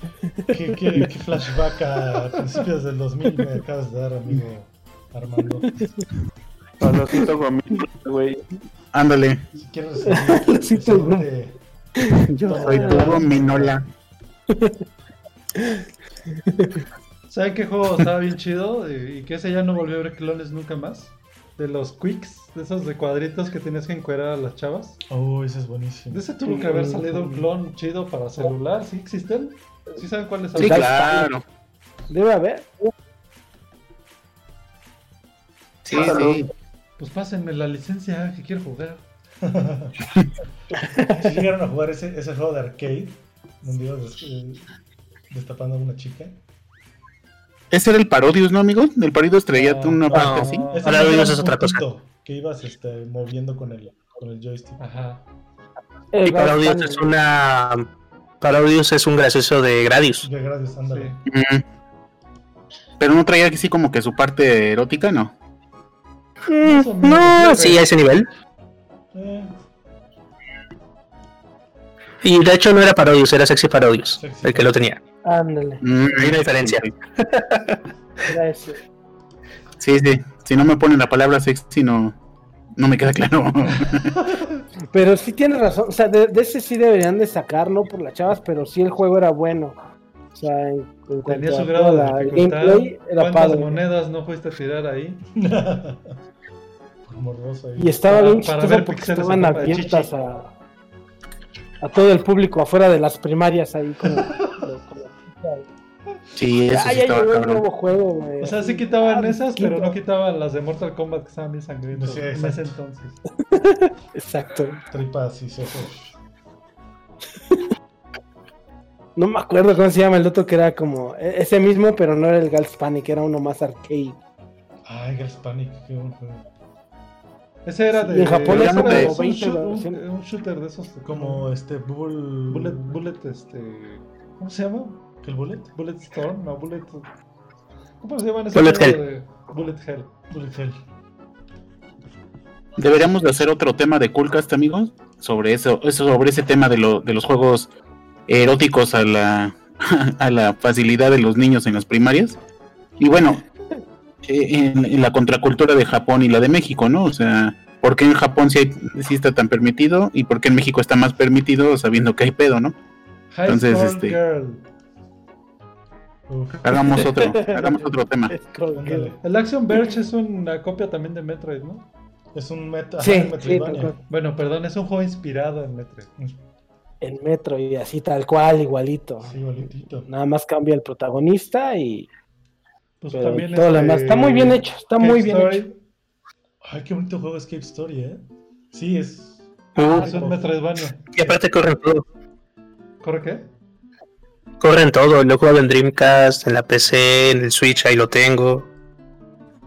¿Qué, qué, qué flashback a principios del 2000 me acabas de dar, amigo Armando? Palocito gomito, güey. Ándale, Si quieres tú, ¿no? recibirte- Yo, soy tu Minola. ¿Saben qué juego estaba bien chido? Y y que ese ya no volvió a ver clones nunca más. De los quicks, de esos de cuadritos que tienes que encuerar a las chavas. Oh, ese es buenísimo. De ese tuvo que haber salido un clon chido para celular, ¿sí existen? ¿Sí saben cuáles son? Sí, claro. Debe haber. Sí, sí. Pues pásenme la licencia que quiero jugar. Si llegaron a jugar ese, ese juego de arcade, donde ibas des- eh, destapando a una chica. Ese era el Parodius, ¿no, amigos? El Parodius traía No, una no. parte así. Dices un otra cosa. Que ibas este, moviendo con el, con el joystick. Ajá. El Y Parodius es una. Parodius es un gracioso de Gradius. Ya gracias, ándale. Sí. Mm. Pero no traía así como que su parte erótica, ¿no. Más o menos. No, sí, a ese nivel. Eh, Y de hecho no era Parodius, era Sexy Parodius, Sexy el que lo tenía. Ándale, Mm, Hay una diferencia. era ese. Sí, sí. Si no me ponen la palabra sexy, no, no me queda claro. Pero sí tienes razón, o sea, de, de ese sí deberían de sacarlo por las chavas, pero sí el juego era bueno. O sea, en, en Tenía su grado de la- el dificultad. gameplay, era ¿Cuántas padre. monedas no fuiste a tirar ahí? Y estaba bien ver porque estaban abiertas a, a todo el público afuera de las primarias ahí como... como- Sí, eso Ah, sí ya estaba llegó el nuevo juego, güey. O sea, sí quitaban Ah, esas, pero no quitaban las de Mortal Kombat que estaban bien sangrientas Sí, en ese entonces. Exacto. Tripas y sesos. No me acuerdo cómo se llama el otro que era como e- ese mismo, pero no era el Gals Panic, era uno más arcade. Ay, Girls Panic, qué buen juego. Ese era de. en Japón ese era como un, 20 shoot- un- versiones. un shooter de esos. Como este Bull... Bullet, Bullet, este. ¿Cómo se llama? ¿El Bullet? Bullet Storm, no, Bullet. ¿Cómo se llaman esos Bullet Hell. de- Bullet Hell. Bullet Hell. Deberíamos de hacer otro tema de Coolcast, amigos, sobre eso, eso sobre ese tema de, lo, de los juegos eróticos a la, a la facilidad de los niños en las primarias. Y bueno, en, en la contracultura de Japón y la de México, ¿no? O sea, ¿por qué en Japón sí, hay- sí está tan permitido y por qué en México está más permitido sabiendo que hay pedo, ¿no? Entonces, este- Girl. Uf, Hagamos otro, hagamos otro tema. El Action Verge es una copia también de Metroid, ¿no? Es un meta. Sí, ajá, sí. Bueno, perdón, es un juego inspirado en Metroid. En Metro y así tal cual, igualito. Sí, igualitito. Nada más cambia el protagonista y Pues pero también todo lo este, demás. Está muy bien hecho, está muy Cave bien Story, hecho. Ay, qué bonito juego Escape Story, ¿eh? Sí, es. Es un Metroidvania. y aparte corren todo. ¿Corre qué? Corren todo. Lo he jugado en Dreamcast, en la PC, en el Switch, ahí lo tengo.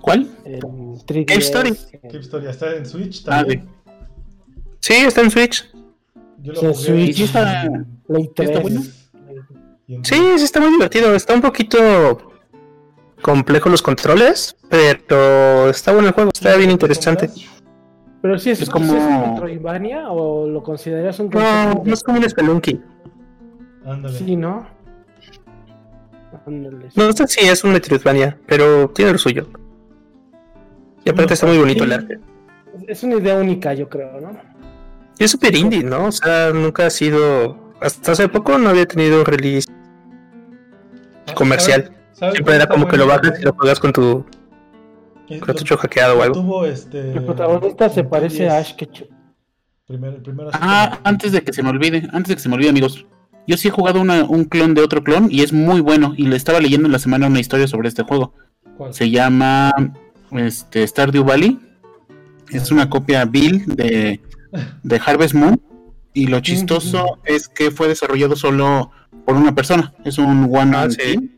¿Cuál? En 3DS, Cave Story. Escape Story. Está en Switch Ah, también. Sí, está en Switch. Yo lo en jugué. Switch. ¿Y sí está- está 3. bueno? Sí, sí está muy divertido. Está un poquito complejo los controles, pero está bueno el juego. Está bien interesante. Pero sí, es, Es ¿sí como- es un Metroidvania o lo consideras un No, no es como un Spelunky. Ándale. Sí, ¿no? Ándale. No sé si es un Metroidvania, pero tiene lo suyo. Y aparte está muy bonito el arte. Es una idea única, yo creo, ¿no? Y es super indie, ¿no? O sea, nunca ha sido. Hasta hace poco no había tenido release comercial. ¿Saben- saben Siempre era como que lo bajas y lo juegas con tu cartucho hackeado o algo. Tuvo este. El protagonista se parece a 10. Ash Ketchum. Primer, el primero así Ah, antes de que se me olvide, antes de que se me olvide, amigos. Yo sí he jugado una- un clon de otro clon y es muy bueno. Y le estaba leyendo en la semana una historia sobre este juego. ¿Cuál? Se llama este, Stardew Valley. Es una copia Bill de, de Harvest Moon. Y lo chistoso es que fue desarrollado solo por una persona. Es un one Ah, sí.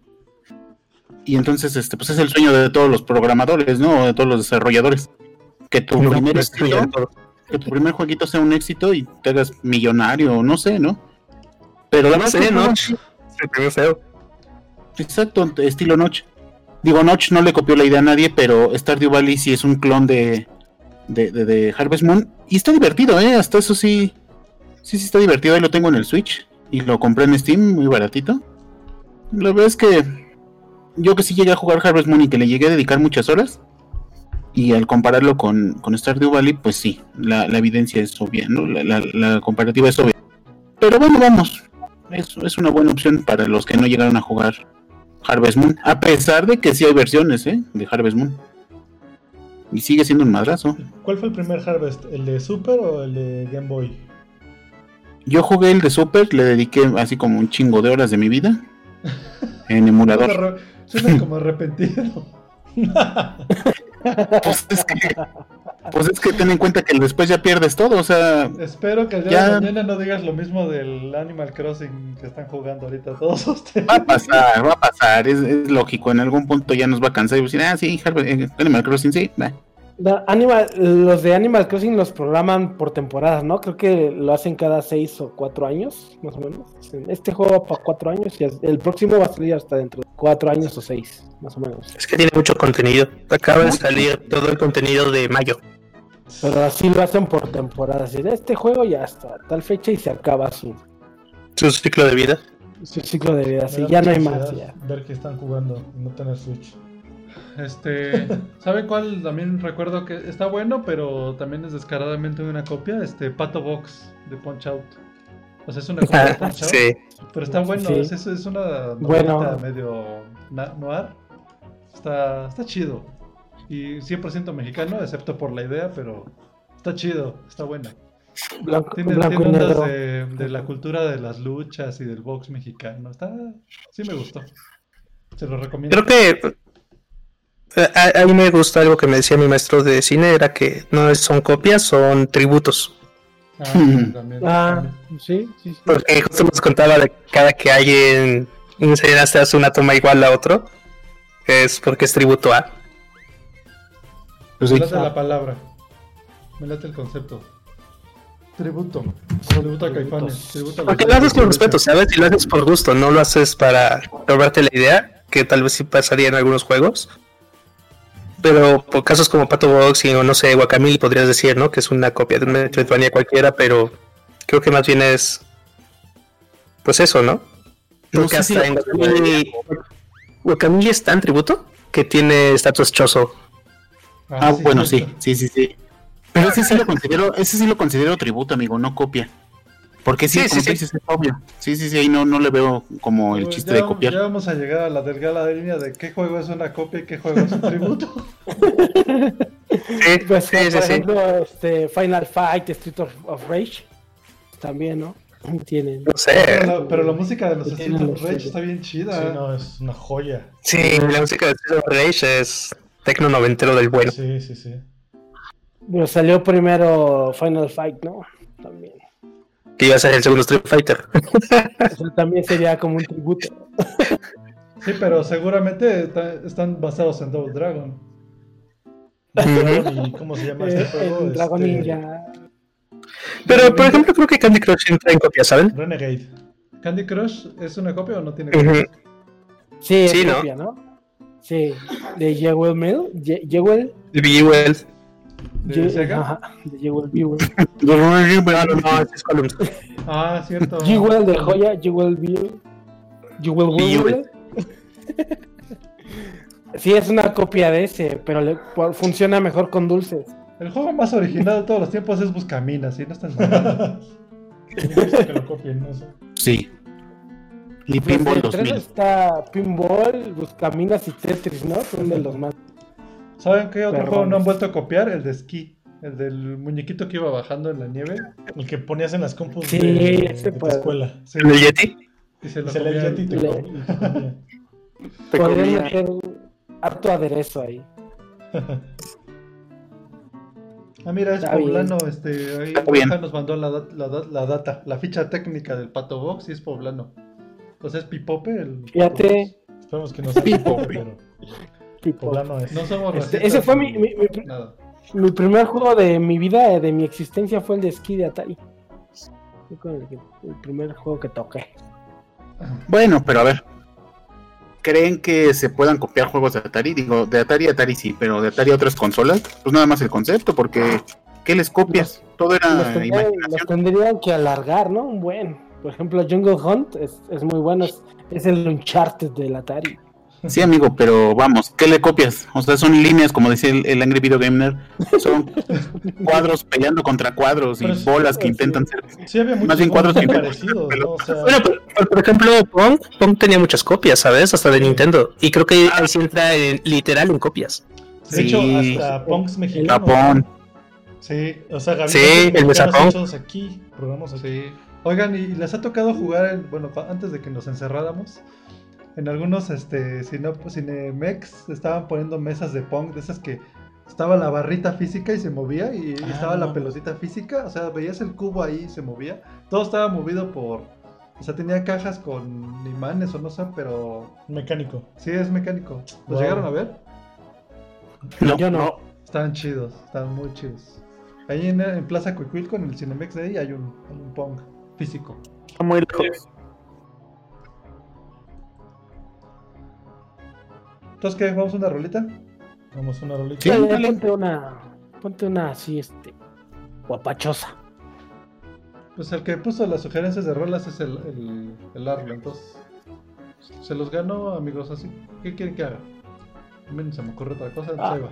Y entonces, este, pues es el sueño de todos los programadores, ¿no? De todos los desarrolladores. Que tu No, primer éxito, que tu primer jueguito sea un éxito y te hagas millonario, no sé, ¿no? Pero la No verdad sé, ¿no? primer feo. Exacto, estilo Notch. Digo, Notch no le copió la idea a nadie, pero Stardew Valley sí es un clon de, de, de- de Harvest Moon. Y está divertido, ¿eh? Hasta eso sí. Sí, sí está divertido. Ahí lo tengo en el Switch. Y lo compré en Steam, muy baratito. La verdad es que yo que sí llegué a jugar Harvest Moon y que le llegué a dedicar muchas horas. Y al compararlo con, con Stardew Valley, pues sí, la, la evidencia es obvia, ¿no? La, la- la comparativa es obvia. Pero bueno, vamos. Es, es una buena opción para los que no llegaron a jugar Harvest Moon. A pesar de que sí hay versiones, ¿eh? De Harvest Moon. Y sigue siendo un madrazo. ¿Cuál fue el primer Harvest? ¿El de Super o el de Game Boy? Yo jugué el de Super, le dediqué así como un chingo de horas de mi vida. En emulador. Suena como arrepentido. Pues es que, pues es que ten en cuenta que después ya pierdes todo, o sea, Espero que el día Ya. de mañana no digas lo mismo del Animal Crossing que están jugando ahorita todos ustedes. va a pasar, va a pasar, es, es lógico, en algún punto ya nos va a cansar y decir, ah, sí, Harvard- eh, Animal Crossing, sí, va. Da- Animal, los de Animal Crossing los programan por temporadas, ¿no? Creo que lo hacen cada seis o cuatro años, más o menos. Este juego va para cuatro años y el próximo va a salir hasta dentro de cuatro años o seis, más o menos. Es que tiene mucho contenido. Acaba de salir todo el contenido de mayo. Pero así lo hacen por temporadas. Y de este juego ya hasta tal fecha y se acaba su, Su ciclo de vida. su ciclo de vida. Da ya no hay más. Ya. Ver que están jugando y no tener Switch. Este, ¿saben cuál también recuerdo que está bueno, pero también es descaradamente una copia? Este, Pato Box de Punch Out. O sea, es una copia de Punch Out, Sí. pero está bueno, Sí. es, una Bueno. novelita medio noir. Está, está chido. Y 100% mexicano, excepto por la idea, pero está chido, está buena. Blanco, Tiene, blanco tiene ondas de la cultura de las luchas y del box mexicano. Está, sí me gustó. Se lo recomiendo. Creo que eh, a, a mí me gusta algo que me decía mi maestro de cine, era que no son copias, son tributos. Ah, también, Ah, también. sí, sí, sí. Porque justo nos contaba de cada que alguien, un cineasta hace una toma igual a otro, es porque es tributo a. Pues Me late la palabra. Me late el concepto. Tributo. Tributo a Caifanes. Tributo a los Porque lo haces con respeto, ¿sabes? Y lo haces por gusto, no lo haces para robarte la idea, que tal vez sí pasaría en algunos juegos. Pero por casos como Pato Boxing o no sé, Guacamole podrías decir, ¿no? Que es una copia de un Metroidvania cualquiera, pero creo que más bien es. Pues eso, ¿no? No Porque sé si hasta en Guacamole. Guacamole es tan tributo que tiene estatus choso. Ah, bueno, sí, sí, sí, sí. Pero ese sí lo considero, ese sí lo considero tributo, amigo, no copia. Porque sí, Sí, como sí, tú sí. es obvio. Sí, sí, sí, ahí no, no le veo como el Pues chiste ya, de copiar. Ya vamos a llegar a la delgada línea de qué juego es una copia y qué juego es un tributo. Sí, Pues, sí, por sí. ejemplo, este, Final Fight, Street of, of Rage. También, ¿no? Tienen. No Pero sé. la, pero la música de los Street of Rage está bien chida. Sí, no, es una joya. Sí, la música de Street of Rage es tecno noventero del bueno. Sí, sí, sí. Pero salió primero Final Fight, ¿no? También. Que iba a ser el segundo Street Fighter. O sea, también sería como un tributo. Sí, pero seguramente están basados en Double Dragon. ¿Y cómo se llama este Eh, juego? en Dragon Este, Ninja. Pero, por ejemplo, creo que Candy Crush entra en copia, ¿saben? Renegade. ¿Candy Crush es una copia o no tiene copia? Sí, es Sí, ¿no? copia, ¿no? Sí, de Jewel Mill. Ye- Jewel. De Buell. ¿De Ye- Sega? Ajá, de Jewel Buell. No, no, es Columns. Ah, cierto. Jewel de joya, Jewel Buell. Jewel. Buell. Sí, es una copia de ese, pero le- por- funciona mejor con dulces. El juego más original de todos los tiempos es Buscaminas, ¿sí? No están mamando. Me gusta que lo copien, no sé. Sí. Y Pues Pinball de tres 2000. está Pinball, Buscaminas y Tetris, ¿no? Son de los más. ¿Saben qué otro Perrones. juego no han vuelto a copiar? El de esquí. El del muñequito que iba bajando en la nieve. El que ponías en las compus Sí, de, ese de tu escuela. Sí, ¿El Yeti? y se lo Se comía Yeti te Le- com- y te comía. Te comía. meter harto aderezo ahí. Ah, mira, es poblano. Este, ahí nos mandó la, la, dat- la data, la ficha técnica del Pato Box y es poblano. Entonces es Pipope el. Fíjate. Esperemos que no sea Pipo, pero Tipo, poblano es. No somos Este, racistas ese fue mi, mi, mi- mi primer juego de mi vida, eh, de mi existencia, fue el de esquí de Atari. Fue con el, primer juego que toqué. Bueno, pero a ver. ¿Creen que se puedan copiar juegos de Atari? Digo, de Atari a Atari sí, pero de Atari a otras consolas, pues nada más el concepto, porque ¿qué les copias? Todo era los imaginación. tendrían que alargar, ¿no? Un buen. Por ejemplo, Jungle Hunt es, es muy bueno. Es, es el Uncharted del Atari. Sí, amigo, pero vamos, ¿qué le copias? O sea, son líneas, como decía el, el Angry Video Gamer, son cuadros peleando contra cuadros y Pero sí, bolas que sí. intentan ser. Sí, había muchos Más bien cuadros que- parecidos, ¿no? O sea, Bueno, por, por- por ejemplo, Pong, Pong tenía muchas copias, ¿sabes? Hasta de Nintendo. Y creo que ahí sí entra en- literal en copias. de hecho, Sí. hasta punks mexicanos. Japón. Sí, O sea, Sí, gabinetes el hechos aquí, programas aquí. sí. Oigan, ¿y les ha tocado jugar, en- bueno, antes de que nos encerráramos? En algunos, este, Cine- Cinemex estaban poniendo mesas de Pong, de esas que estaba la barrita física y se movía y Ah, estaba la pelotita física, o sea, veías el cubo ahí y se movía. Todo estaba movido por, o sea, tenía cajas con imanes o no sé, pero Mecánico. sí es mecánico. ¿Los Wow. llegaron a ver? No, Yo no. Estaban chidos, estaban muy chidos. Ahí en, en Plaza Cuicuilco, en el Cinemex de ahí, hay un, hay un Pong físico. Está muy lejos. Entonces, ¿qué? ¿Vamos a una rolita? Vamos a una rolita. Sí. Dale, ponte una. Ponte una así, este. Guapachosa. Pues el que puso las sugerencias de rolas es el, el, el Arlo, entonces. Se los ganó, amigos, así. ¿Qué quieren que haga? A mí no se me ocurre otra cosa, entonces Ah. ahí va.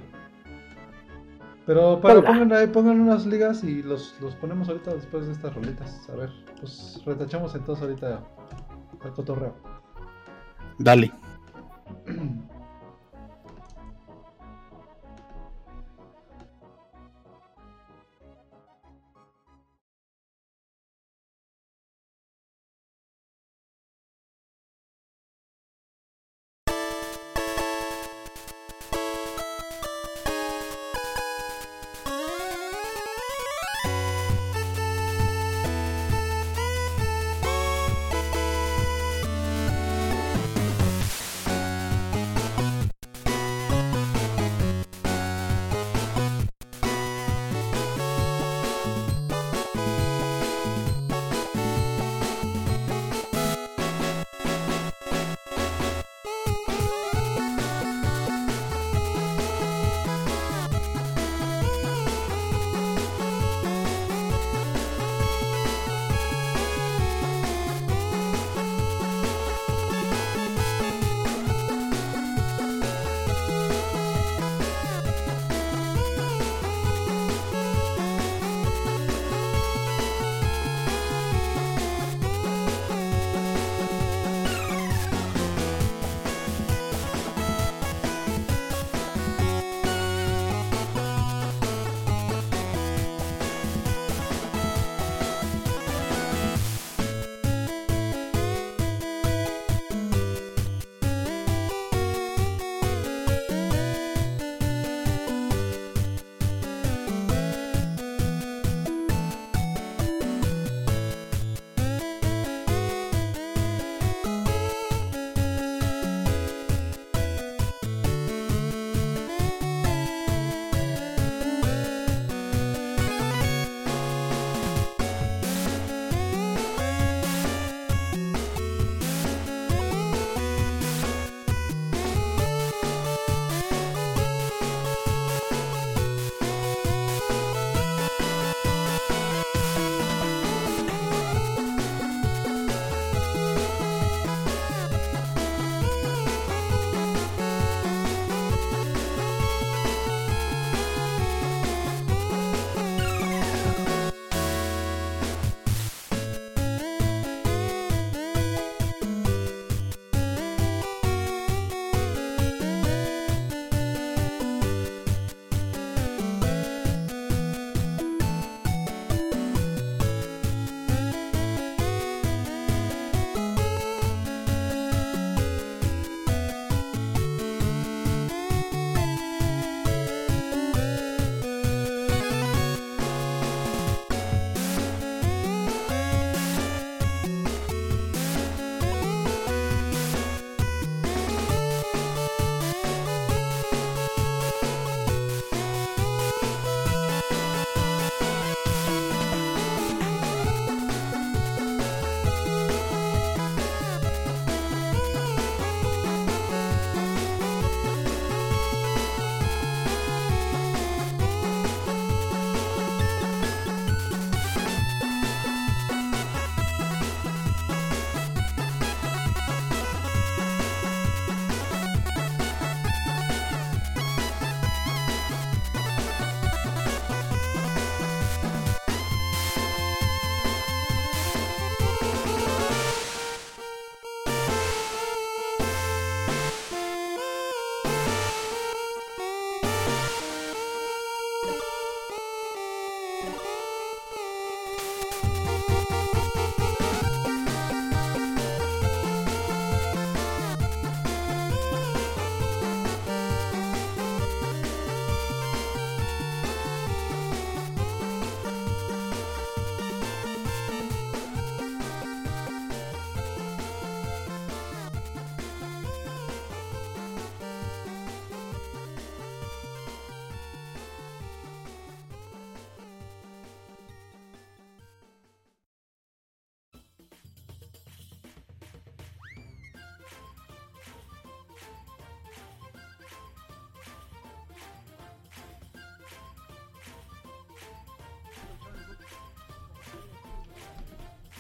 Pero para Hola. pongan ahí, pongan unas ligas y los, los ponemos ahorita después de estas rolitas. A ver, pues retachamos entonces ahorita el cotorreo. Dale.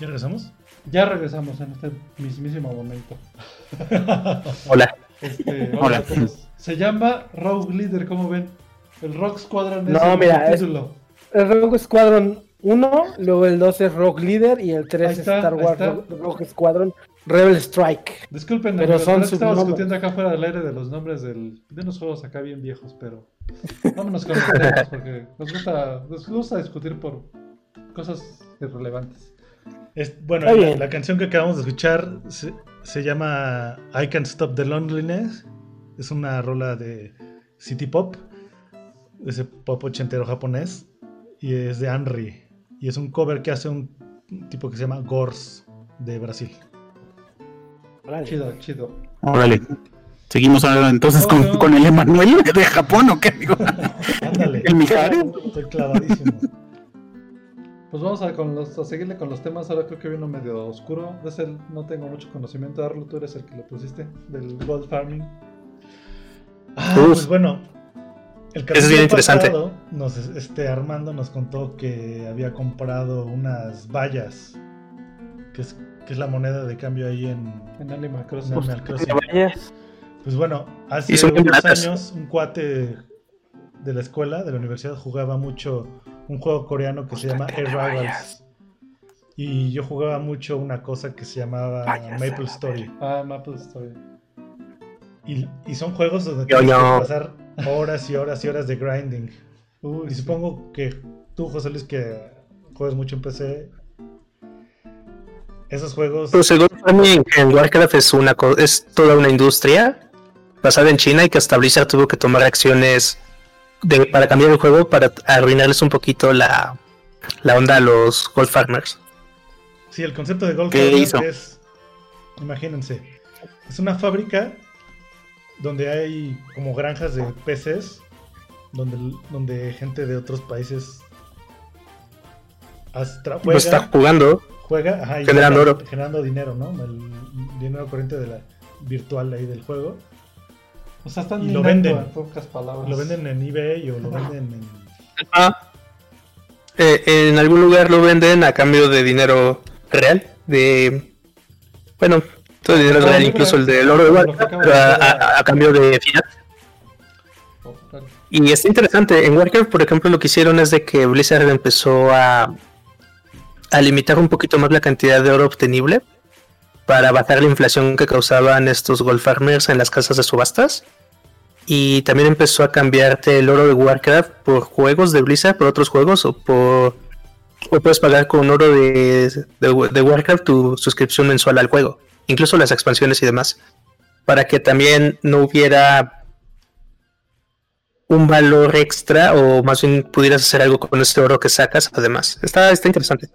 ¿Ya regresamos? Ya regresamos en este mismísimo momento. Hola. Este, Hola. todos. Se llama Rogue Leader, ¿cómo ven? El Rock Squadron es No, el mira, es- título. El Rogue Squadron 1, luego el 2 es Rogue Leader y el 3 Ahí es Star ahí Wars está. Rogue, Rogue Squadron Rebel Strike. Disculpen, Pero amigos, son estamos discutiendo acá fuera del aire de los nombres del- de unos juegos acá bien viejos, pero vámonos con los temas porque nos gusta, nos gusta discutir por cosas irrelevantes. Es- bueno, la, canción que acabamos de escuchar se, se llama I Can't Stop the Loneliness. Es una rola de City Pop, ese pop ochentero japonés, y es de Henry. Y es un cover que hace un tipo que se llama Gors de Brasil. Chido, chido. Órale. Seguimos ahora entonces No, con, no. con el Emanuel de Japón, ¿o qué, amigo? Ándale. El Mijares. Estoy clavadísimo. Pues vamos a, con los, a seguirle con los temas. Ahora creo que vino medio oscuro. De ese no tengo mucho conocimiento. Arlo, tú eres el que lo pusiste, del Gold Farming. Ah, Uf. pues bueno. El Eso es bien interesante. pasado, Nos, este, Armando nos contó que había comprado unas vallas, que es, que es la moneda de cambio ahí en, En Animal Crossing. Animal Crossing. Vayas. Pues bueno, hace unos años un cuate de la escuela, de la universidad, jugaba mucho un juego coreano que se llama Air Rivals. Y yo jugaba mucho una cosa que se llamaba Vayas Maple Story. Ah, Maple Story. Y, y son juegos donde Yo tienes que pasar horas y horas y horas de grinding. Uy, Y supongo que tú, José Luis, que juegas mucho en PC, esos juegos... Pues el Gold Farming en Warcraft es una es toda una industria basada en China y que hasta Blizzard tuvo que tomar acciones de, para cambiar el juego para arruinarles un poquito la, la onda a los Gold Farmers. Sí, el concepto de Gold ¿Qué Farmer hizo? es, imagínense, es una fábrica donde hay como granjas de peces, donde, donde gente de otros países hasta juega, Pues está jugando. juega ajá, y generando gana- oro. generando dinero, ¿no? El dinero corriente de la virtual ahí del juego. O sea, están Y lo minando, venden. en pocas palabras. Lo venden en eBay o lo venden en... Eh, en algún lugar lo venden a cambio de dinero real. De. Bueno, todo el dinero Ah, real, incluso el del oro de Warcraft, pero a, cambio de fiat. Oh. Y está interesante. En Warcraft, por ejemplo, lo que hicieron es de que Blizzard empezó a, a limitar un poquito más la cantidad de oro obtenible para bajar la inflación que causaban estos gold farmers en las casas de subastas. Y también empezó a cambiarte el oro de Warcraft por juegos de Blizzard, por otros juegos, o por. O puedes pagar con oro de, de, de Warcraft tu suscripción mensual al juego, incluso las expansiones y demás, para que también no hubiera un valor extra o más bien pudieras hacer algo con este oro que sacas además. Está, está interesante.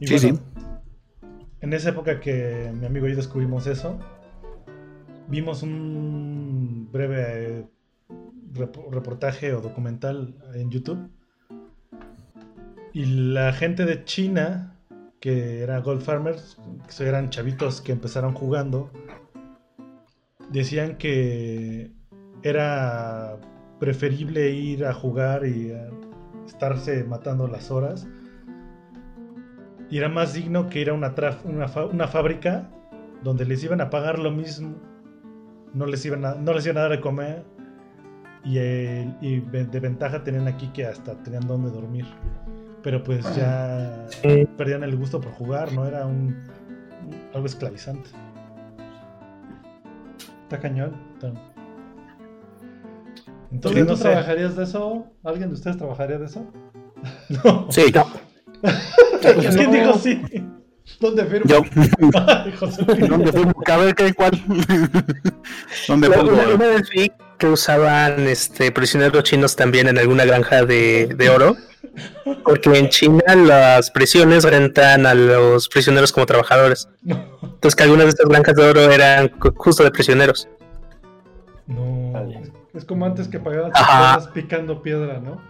Sí, bueno, En esa época que mi amigo y yo descubrimos eso, vimos un breve rep- reportaje o documental en YouTube. Y la gente de China, que era Gold Farmers, que eran chavitos que empezaron jugando, decían que era preferible ir a jugar y a estarse matando las horas y era más digno que ir a una, traf- una, fa- una fábrica donde les iban a pagar lo mismo, no les iban a, no les iban a dar de comer y, eh, y de ventaja tenían aquí que hasta tenían donde dormir. Pero pues ya Sí. perdían el gusto por jugar, no era un, algo esclavizante. Está cañón. Tan- ¿Tú, Entonces no sé. trabajarías de eso? ¿Alguien de ustedes trabajaría de eso? No. Sí, ¿Quién dijo sí? ¿Dónde firmo? yo. ¿Dónde firmo? A ver, ¿qué, ¿cuál? ¿Dónde Una, pongo? una- vez vi que usaban este, prisioneros chinos también en alguna granja de, de oro. Porque en China las prisiones rentan a los prisioneros como trabajadores. Entonces que algunas de estas granjas de oro eran justo de prisioneros. No. Es como antes que tus picando piedra, ¿no?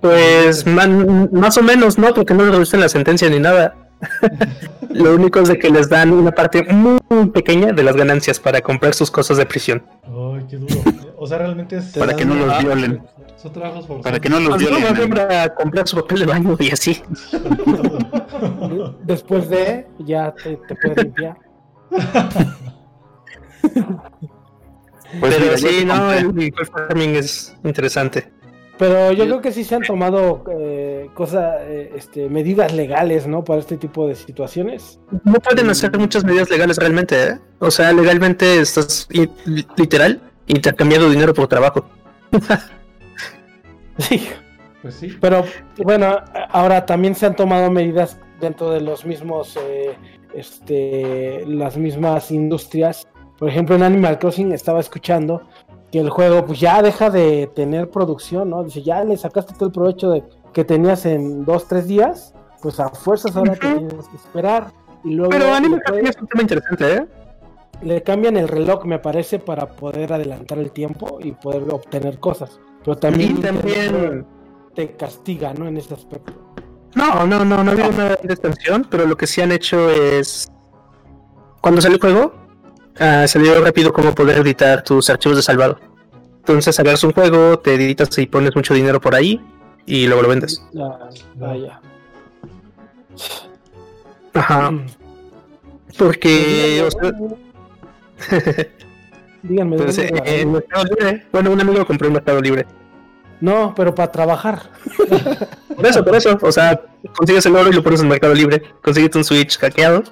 Pues man- más o menos, ¿no? Porque no le reducen la sentencia ni nada. Lo único es de que les dan una parte muy pequeña de las ganancias para comprar sus cosas de prisión. Ay, qué duro. O sea, realmente es. Para que no los violen. Son trabajos forzosos. Para que no los no, violen. para comprar su papel de baño y así. Después de, ya te, te puedes limpiar. Pues Pero mira, sí, no, el el farming es interesante. Pero yo creo que sí se han tomado eh, cosas, eh, este, medidas legales, ¿no? Para este tipo de situaciones. No pueden hacer muchas medidas legales realmente, ¿eh? O sea, legalmente estás literal intercambiando dinero por trabajo. Sí. Pues sí. Pero bueno, ahora también se han tomado medidas dentro de los mismos, eh, este, las mismas industrias. Por ejemplo, en Animal Crossing estaba escuchando que el juego pues ya deja de tener producción, ¿no? Dice, ya le sacaste todo el provecho de, que tenías en dos, tres días, pues a fuerzas ahora te Ujú. tienes que esperar. Y luego Pero le, Crossing es un tema interesante, ¿eh? le cambian el reloj, me parece, para poder adelantar el tiempo y poder obtener cosas. Pero también, Y también... te castiga, ¿no? En ese aspecto. No, no, no, no ha habido una extensión, pero lo que sí han hecho es... Cuando salió el juego, ah, salió rápido cómo poder editar tus archivos de salvado. Entonces agarras un juego, te editas y pones mucho dinero por ahí y luego lo vendes. Ah, vaya. Ajá. Mm. Porque... Díganme, pues, ¿dónde eh? Mercado Libre. Bueno, un amigo compró en Mercado Libre. No, pero para trabajar. Por eso, por eso. O sea, consigues el oro y lo pones en Mercado Libre. Consigues un Switch hackeado.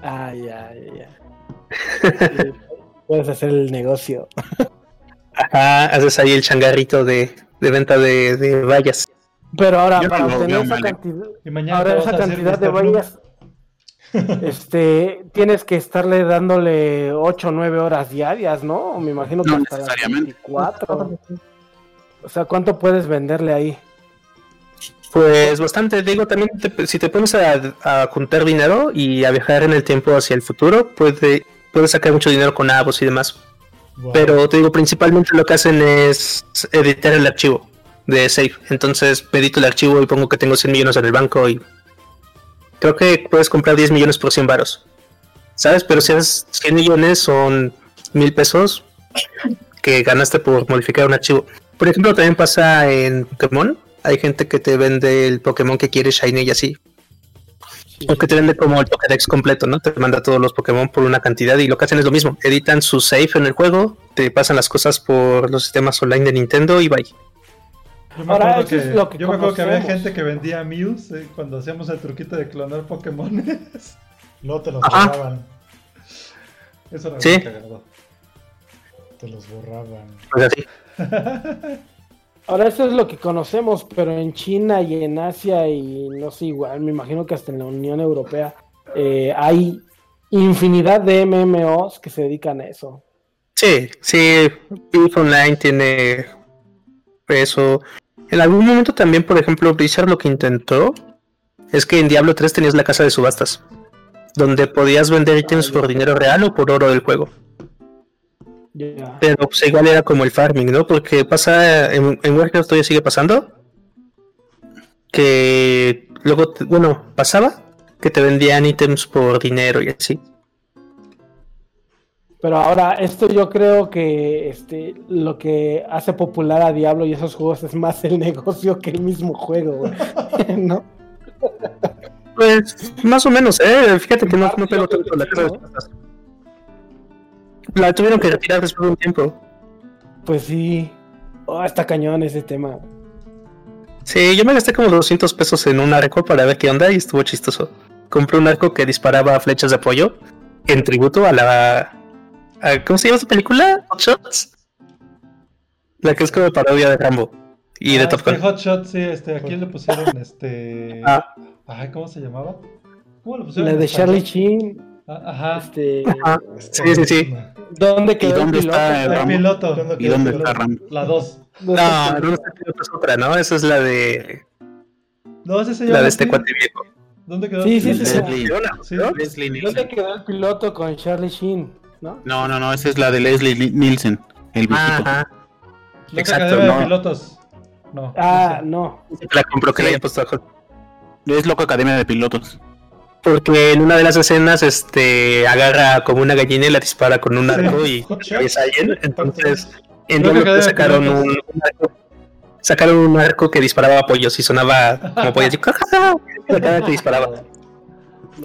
Ay, ay, Puedes hacer el negocio. Ajá, haces ahí el changarrito de, de venta de, de vallas. Pero ahora, Yo para obtener esa cantidad, ahora esa hacer cantidad de vallas, este, tienes que estarle dándole 8 o 9 horas diarias, ¿no? Me imagino que No hasta las necesariamente. 24. O sea, ¿cuánto puedes venderle ahí? Pues bastante, digo, también te- si te pones a, a juntar dinero y a viajar en el tiempo hacia el futuro, puede, puedes sacar mucho dinero con avos y demás. Wow. Pero te digo, principalmente lo que hacen es editar el archivo de Safe. Entonces edito el archivo y pongo que tengo 100 millones en el banco y creo que puedes comprar 10 millones por 100 varos. ¿Sabes? Pero si haces 100 millones son mil pesos que ganaste por modificar un archivo. Por ejemplo, también pasa en Pokémon. Hay gente que te vende el Pokémon que quiere Shiny y así. O que te vende como el Pokédex completo, ¿no? Te manda todos los Pokémon por una cantidad y lo que hacen es lo mismo. Editan su save en el juego, te pasan las cosas por los sistemas online de Nintendo y bye. Yo me Ahora, acuerdo, que, es lo que yo me acuerdo que había gente que vendía Mews eh, cuando hacíamos el truquito de clonar Pokémon. No te los Ajá. borraban. Eso era Sí. muy cagado. Te los borraban. Pues así. Ahora eso es lo que conocemos, pero en China y en Asia y no sé, igual, me imagino que hasta en la Unión Europea eh, hay infinidad de MMOs que se dedican a eso. Sí, sí, Beef Online tiene eso. En algún momento también, por ejemplo, Blizzard lo que intentó es que en Diablo 3 tenías la casa de subastas, donde podías vender ítems por dinero real o por oro del juego. Pero pues igual era como el farming, ¿no? Porque pasa, en, en Warcraft todavía sigue pasando, que luego, te- bueno, pasaba que te vendían ítems por dinero y así. Pero ahora, esto yo creo que este, lo que hace popular a Diablo y esos juegos es más el negocio que el mismo juego. ¿no? Pues más o menos, ¿eh? Fíjate que no, no creo tanto la casa de. La tuvieron que retirar después de un tiempo. Pues sí. Oh, está cañón ese tema. Sí, yo me gasté como 200 pesos en un arco para ver qué onda y estuvo chistoso. Compré un arco que disparaba flechas de apoyo en tributo a la... a- ¿Cómo se llama esa película? Hot Shots. La que es como parodia de Rambo y de Ah, Top este Gun. Hot Shot, sí, este, aquí le pusieron este. Ah. Ay, ¿cómo se llamaba? ¿Cómo le pusieron? La de? Charlie Sheen, Ajá. este, Ajá. Sí, sí, sí. ¿dónde ¿Y quedó dónde el piloto? está el El Rambo? piloto. ¿Dónde ¿Y dónde el está piloto? Ram? La 2. No, no es es otra, ¿no? Esa es la de No, ese se la de este cuate viejo. ¿Dónde quedó? Sí, sí, el sí, piloto? Leslie. Sí. Leslie ¿Dónde Nielsen. quedó el piloto con Charlie Sheen? ¿No? No, no, no, esa es la de Leslie Li- Nielsen, el viejito. Ajá. Loca Exacto, Academia no. de Pilotos. No. Ah, no no. La compró que Sí. le hayan puesto a. Es Loca Academia de Pilotos. Porque en una de las escenas, este, agarra como una gallina y la dispara con un Sí. arco y Hot Shot. es alguien. Entonces, en que sacaron un, un arco. sacaron un arco que disparaba pollos y sonaba como pollo así, cada que disparaba.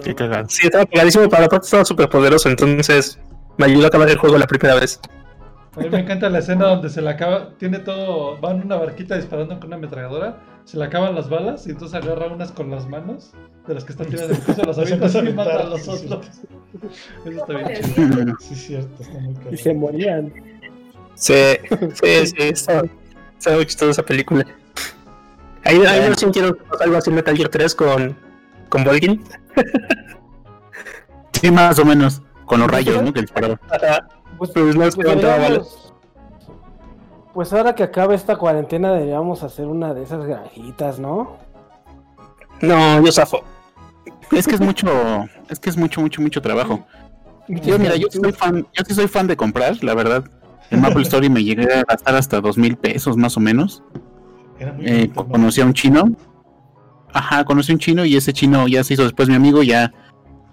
Qué cagado. Sí, estaba pegadísimo, pero aparte estaba súper poderoso, entonces me ayudó a acabar el juego la primera vez. A mí me encanta la escena donde se le acaba, tiene todo, va en una barquita disparando con una ametralladora, se le acaban las balas y entonces agarra unas con las manos de las que están tiradas en el piso, las Las avienta empieza a así y mata a los otros. Eso está bien chido. Sí, cierto, está muy Y caro. se morían. Sí, sí, sí, estaba, estaba muy chistosa esa película. Ahí, ahí no sintieron algo así en Metal Gear 3 con, con Volgin. Sí, más o menos. Con los rayos, ¿no? Que disparaba. Pues, Pues no es que pues levantaba deberíamos- pues ahora que acabe esta cuarentena deberíamos hacer una de esas granjitas, ¿no? No, yo zafo. Es que es mucho, es que es mucho, mucho, mucho trabajo. Yo, mira, yo sí soy fan, yo sí soy fan de comprar, la verdad. En Maple Story me llegué a gastar hasta dos mil pesos más o menos. Eh, conocí a un chino. Ajá, conocí a un chino y ese chino ya se hizo después mi amigo, ya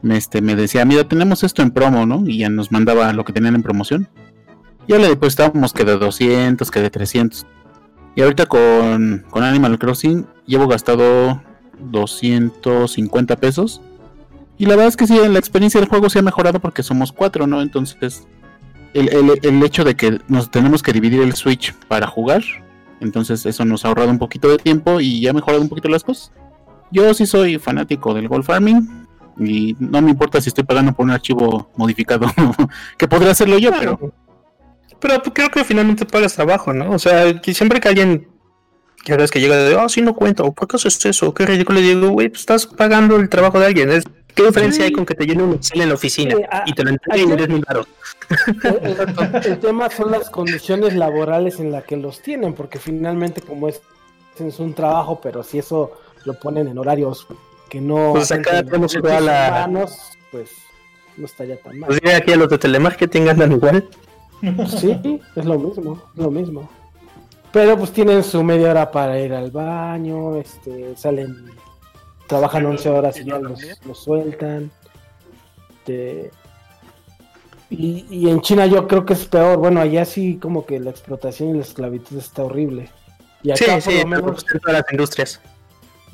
me, este, me decía, mira, tenemos esto en promo, ¿no? Y ya nos mandaba lo que tenían en promoción. Ya le depositábamos que de 200, que de 300. Y ahorita con, con Animal Crossing llevo gastado 250 pesos. Y la verdad es que sí, la experiencia del juego se ha mejorado porque somos cuatro, ¿no? Entonces, el, el- el hecho de que nos tenemos que dividir el Switch para jugar, entonces eso nos ha ahorrado un poquito de tiempo y ya ha mejorado un poquito las cosas. Yo sí soy fanático del Gold Farming y no me importa si estoy pagando por un archivo modificado, que podría hacerlo yo, pero Pero creo que finalmente pagas trabajo, ¿no? O sea, que siempre que alguien que ves que llega de, oh, sí, no cuento, ¿por qué haces eso? Qué ridículo. Le digo, güey, pues estás pagando el trabajo de alguien. Es- ¿Qué diferencia hay con que te llene un Excel en la oficina Sí, a- y te lo entreguen y ayer- des mil baros? El, tema son las condiciones laborales en las que los tienen, porque finalmente como es, es un trabajo, pero si eso lo ponen en horarios que no... Pues acá tenemos igual a- humanos, pues no estaría tan mal. Pues mira, aquí a los de telemarketing andan igual. Sí, es lo mismo, es lo mismo. Pero pues tienen su media hora para ir al baño, este, salen, trabajan 11 horas y ya los, los sueltan. Este, y, y en China yo creo que es peor, bueno, allá sí como que la explotación y la esclavitud está horrible. Y Sí, acá por sí, lo menos en todas las industrias.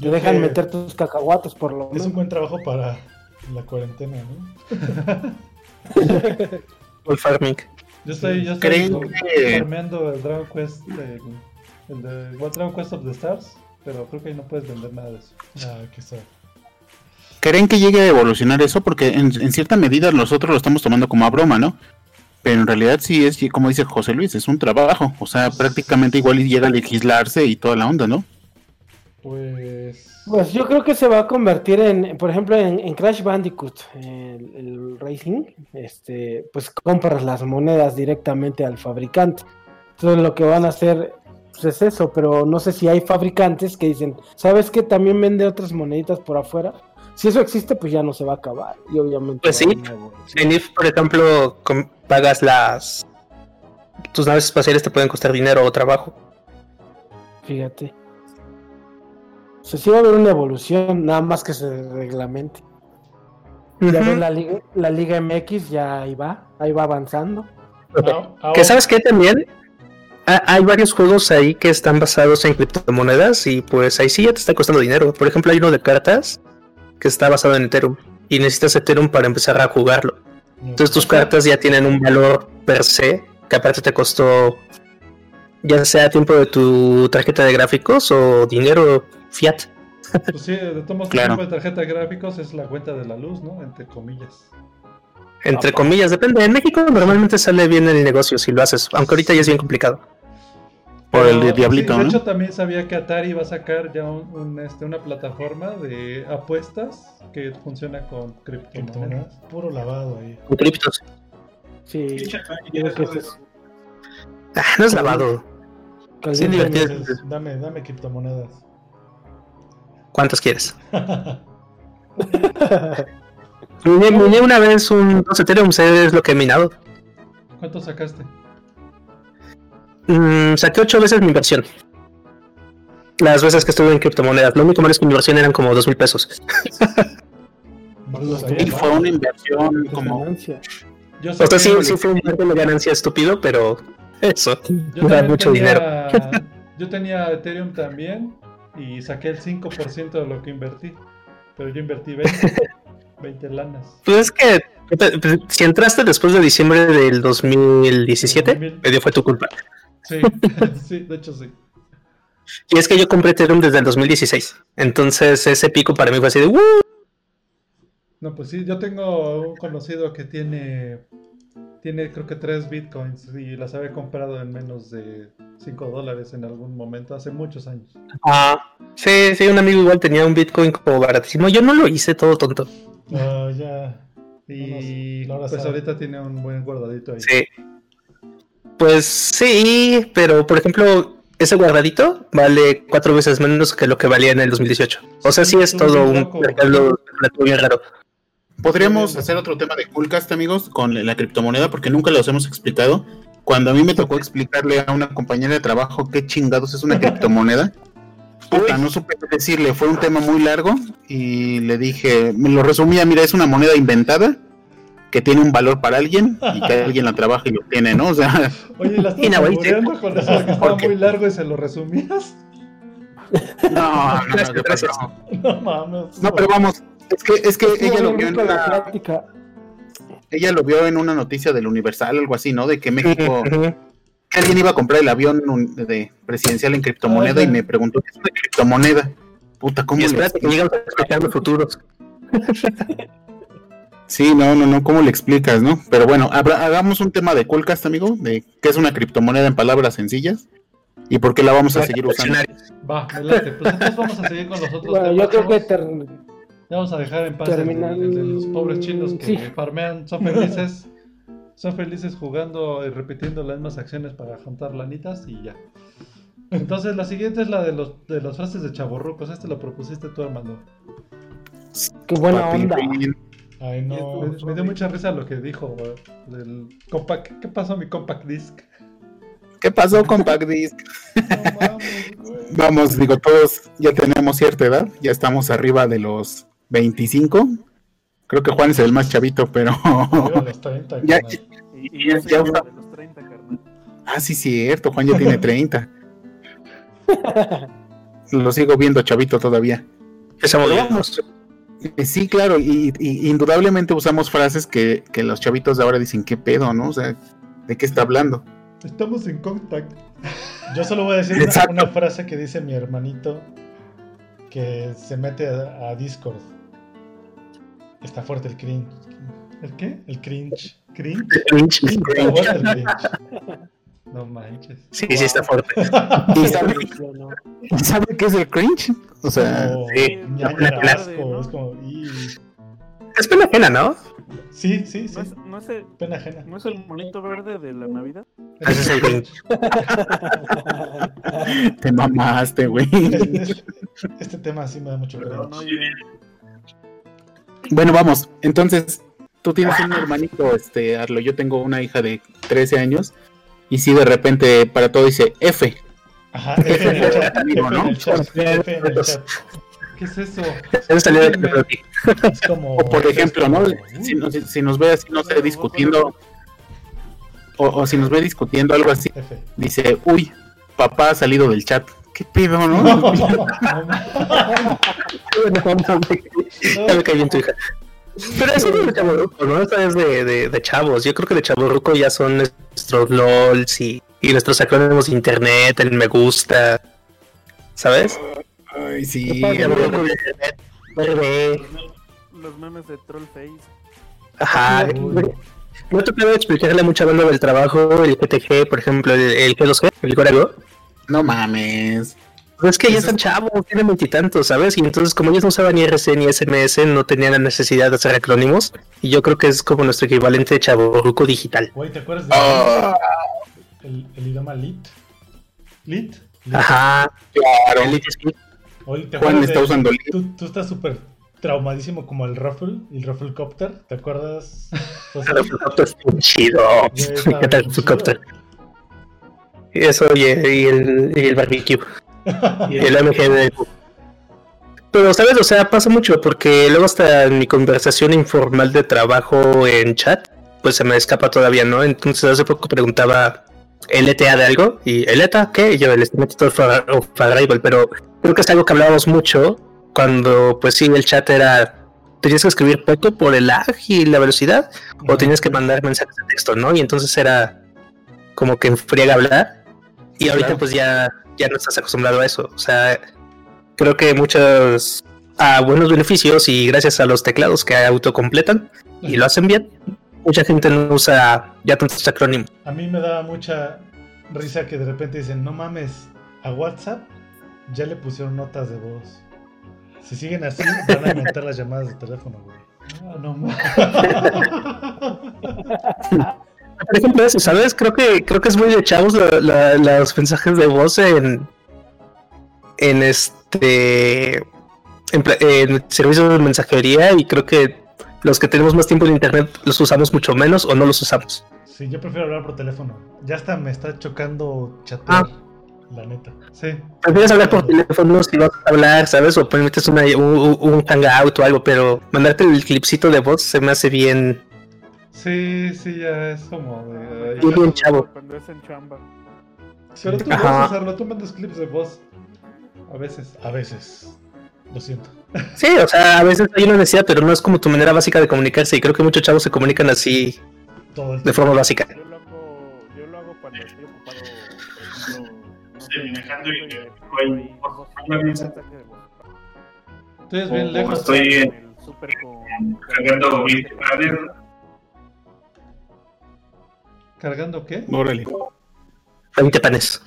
te dejan meter tus cacahuates por lo Es un menos. buen trabajo para la cuarentena, ¿no? Gold farming. Yo estoy, yo estoy ¿Creen con- que- farmeando el Dragon Quest, el, el de What Dragon Quest of the Stars, pero creo que ahí no puedes vender nada de eso. Ah, que está. ¿creen que llegue a evolucionar eso? Porque en, en cierta medida nosotros lo estamos tomando como a broma, ¿no? Pero en realidad sí es, como dice José Luis, es un trabajo. O sea, prácticamente igual y llega a legislarse y toda la onda, ¿no? Pues. Pues yo creo que se va a convertir en, por ejemplo, en, en Crash Bandicoot, el, el Racing, este, pues compras las monedas directamente al fabricante. Entonces lo que van a hacer pues, es eso, pero no sé si hay fabricantes que dicen, ¿sabes qué? También vende otras moneditas por afuera. Si eso existe, pues ya no se va a acabar. Y obviamente... Pues sí. En IF, por ejemplo, pagas las. Tus naves espaciales te pueden costar dinero o trabajo. Fíjate. O sea, sí va a haber una evolución, nada más que se reglamente. Ya ves, la Liga, la Liga MX ya ahí va, ahí va avanzando. Ah, Que sabes que también Ha- hay varios juegos ahí que están basados en criptomonedas y pues ahí sí ya te está costando dinero. Por ejemplo, hay uno de cartas que está basado en Ethereum y necesitas Ethereum para empezar a jugarlo. Entonces tus cartas ya tienen un valor per se que aparte te costó ya sea tiempo de tu tarjeta de gráficos o dinero fiat. Pues sí, de todos modos, Claro. el tipo de tarjeta de gráficos es la cuenta de la luz, ¿no? Entre comillas. Entre comillas, depende. En México normalmente sale bien el negocio si lo haces, aunque ahorita ya es bien complicado. Por el Pero, Diablito, sí, de ¿no? hecho, también sabía que Atari va a sacar ya un, un, este, una plataforma de apuestas que funciona con criptomonedas. Criptomonedas, Puro lavado ahí. Con criptos. Sí, creo que eso es- Ah, no es lavado. Divertido. Dame, dame criptomonedas. ¿Cuántas quieres? Miné, miné una vez un 2 Ethereum, sé es lo que he minado. ¿Cuánto sacaste? Mm, saqué 8 veces mi inversión. Las veces que estuve en criptomonedas. Lo único malo es que mi inversión eran como 2 mil pesos. Y fue una inversión como ganancia. Yo O sea, sí, sí fue un margen de ganancia estúpido, pero eso. Yo era mucho tenía dinero. Yo tenía Ethereum también y saqué el 5% de lo que invertí. Pero yo invertí 20, 20 lanas. Pues es que pues, si entraste después de diciembre del 2017, medio fue tu culpa. Sí, sí, de hecho sí. Y es que yo compré Ethereum desde el 2016. Entonces ese pico para mí fue así de ¡Woo! No, pues sí, yo tengo un conocido que tiene, tiene creo que tres bitcoins y las había comprado en menos de 5 dólares en algún momento, hace muchos años. Ah, sí, sí, un amigo igual tenía un bitcoin como baratísimo. Yo no lo hice todo tonto. Ah, ya. Y No, no pues sabe. ahorita tiene un buen guardadito ahí. Sí. Pues sí, pero por ejemplo, ese guardadito vale cuatro veces menos que lo que valía en el 2018. O sea, sí es todo un mercado bien raro. Podríamos hacer otro tema de Coolcast, amigos, con la criptomoneda, porque nunca los hemos explicado. Cuando a mí me tocó explicarle a una compañera de trabajo qué chingados es una criptomoneda, puta, no supe qué decirle. Fue un tema muy largo y le dije, me lo resumía, mira, es una moneda inventada que tiene un valor para alguien y que alguien la trabaja y lo tiene, ¿no? O sea, Oye, ¿la estás no, con eso de que estaba muy largo y se lo resumías? no, no, no, gracias. No mames. No, pero vamos, es que, es que ella lo vio en una, ella lo vio en una noticia del Universal, algo así, ¿no? De que México que alguien iba a comprar el avión de presidencial en criptomoneda y me preguntó qué es una criptomoneda. Puta, ¿cómo Y le espérate que explicas? llegamos a explicar los futuros. Sí, no, no, no, ¿cómo le explicas, no? Pero bueno, habrá- hagamos un tema de Coolcast, amigo, de qué es una criptomoneda en palabras sencillas y por qué la vamos a seguir usando. Va, adelante. Pues entonces vamos a seguir con los otros Bueno, temas. yo creo que ter- Ya vamos a dejar en paz el, terminan- el de los pobres chinos que Sí. farmean, son felices. Son felices jugando y repitiendo las mismas acciones para juntar lanitas y ya. Entonces la siguiente es la de los de las frases de chaborrucos. Este lo propusiste tú, Armando. Qué buena Papi, onda. Ay, no. Me, me dio mucha risa lo que dijo güey, del compact. ¿Qué pasó mi compact disc? ¿Qué pasó con Disc? No mames, güey. Vamos, digo, todos ya tenemos cierta edad, ya estamos arriba de los 25. Creo que Juan es el más chavito, pero... Arriba de los 30, Ya- carnal. Y, Ya uno está. de los 30, carnal. Ah, sí, cierto, Juan ya tiene 30. Lo sigo viendo chavito todavía. Eh, Sí, claro, y, y indudablemente usamos frases que, que los chavitos de ahora dicen, ¿qué pedo, no? O sea, ¿de qué está hablando? Estamos en contact. Yo solo voy a decir una, frase que dice mi hermanito que se mete a, a Discord. Está fuerte el cringe. ¿El qué? El cringe. ¿Cringe? Cringe. Está fuerte el cringe. No manches. Sí, sí, está fuerte. ¿Y sabe, qué es el cringe? O sea, sí, asco, es como. y- Es pena ajena, ¿no? Sí, sí, sí. ¿No es, no, es el, Pena ajena. ¿No es el monito verde de la Navidad? Ese es el cringe. te mamaste, güey. Este tema sí me da mucho cringe. Bueno, vamos, entonces, tú tienes un hermanito, este, Arlo, yo tengo una hija de 13 años, y si de repente para todo dice F, Ajá, F en el chat. ¿Qué es eso? Eso salió de Pepperoni. Es como. o por ejemplo, ¿no? Uy, Si, nos- si nos ve así, no sé, discutiendo, o, o si nos ve discutiendo algo así, dice, uy, papá ha salido del chat. ¿Qué pedo, no? No, No, mames. Ya me caí bien tu hija. Pero eso no es de chaborruco, ¿no? Eso es de, de, de chavos. Yo creo que de chaborruco ya son nuestros LOLs y, y nuestros acrónimos de internet, el me gusta. ¿Sabes? Ay, sí. Los memes de Trollface. Ajá. No te puedo explicarle a mucha banda del trabajo, el GTG, por ejemplo, el, el G2G, el Gorago. No mames. Pero es que ya están chavos, tienen veintitantos, ¿sabes? Y entonces, como ellos no usaban ni RC ni SMS, no tenían la necesidad de hacer acrónimos. Y yo creo que es como nuestro equivalente de chaborruco digital. Güey, ¿te acuerdas de Ah, el, el idioma Lit? ¿Lit? Lit. Ajá. claro. El ITSP. Oye, ¿te Juan está de- usando Lit. Tú, tú estás súper traumadísimo como el Ruffle, el Rufflecopter, ¿te acuerdas? El Rufflecopter es muy chido. El bien Rufflecopter. Y eso, y el, y el barbecue. El MG de... Pero, ¿sabes? O sea, pasa mucho porque luego hasta en mi conversación informal de trabajo en chat, pues se me escapa todavía, ¿no? Entonces hace poco preguntaba LTA de algo y el ETA, ¿qué? Y yo el Estimate of Arrival, pero creo que es algo que hablábamos mucho cuando, pues sí, el chat era. Tenías que escribir poco por el lag y la velocidad, o tenías que mandar mensajes de texto, ¿no? Y entonces era como que enfriega hablar, y ahorita Claro. pues ya, ya no estás acostumbrado a eso. O sea, creo que muchos a buenos beneficios y gracias a los teclados que autocompletan y lo hacen bien, mucha gente no usa ya tantos acrónimos. A mí me daba mucha risa que de repente dicen, no mames, a WhatsApp ya le pusieron notas de voz. Si siguen así, van a inventar las llamadas de teléfono, güey. Ah, no mames. Por ejemplo, eso, ¿sabes? Creo que creo que es muy de chavos la- la- los mensajes de voz en en este en, servicios de mensajería y creo que los que tenemos más tiempo en internet los usamos mucho menos o no los usamos. Sí, yo prefiero hablar por teléfono. Ya hasta me está chocando chatear, la neta. Sí. Prefieres hablar por teléfono si vas a hablar, ¿sabes? O metes una, un, un hangout o algo, pero mandarte el clipcito de voz se me hace bien. Sí, sí, ya es como de. Bien, chavo. Cuando es en chamba. Pero tú Ajá. puedes hacerlo, tú mandas clips de voz. A veces. A veces. Lo siento. Sí, o sea, a veces hay una necesidad, pero no es como tu manera básica de comunicarse. Y creo que muchos chavos se comunican así Todo el de forma básica. Yo lo hago, yo lo hago cuando estoy ocupado. por ejemplo, Estoy manejando y estoy- bien lejos. estoy cargando mi radio. ¿Cargando qué? Órale. 20 panes.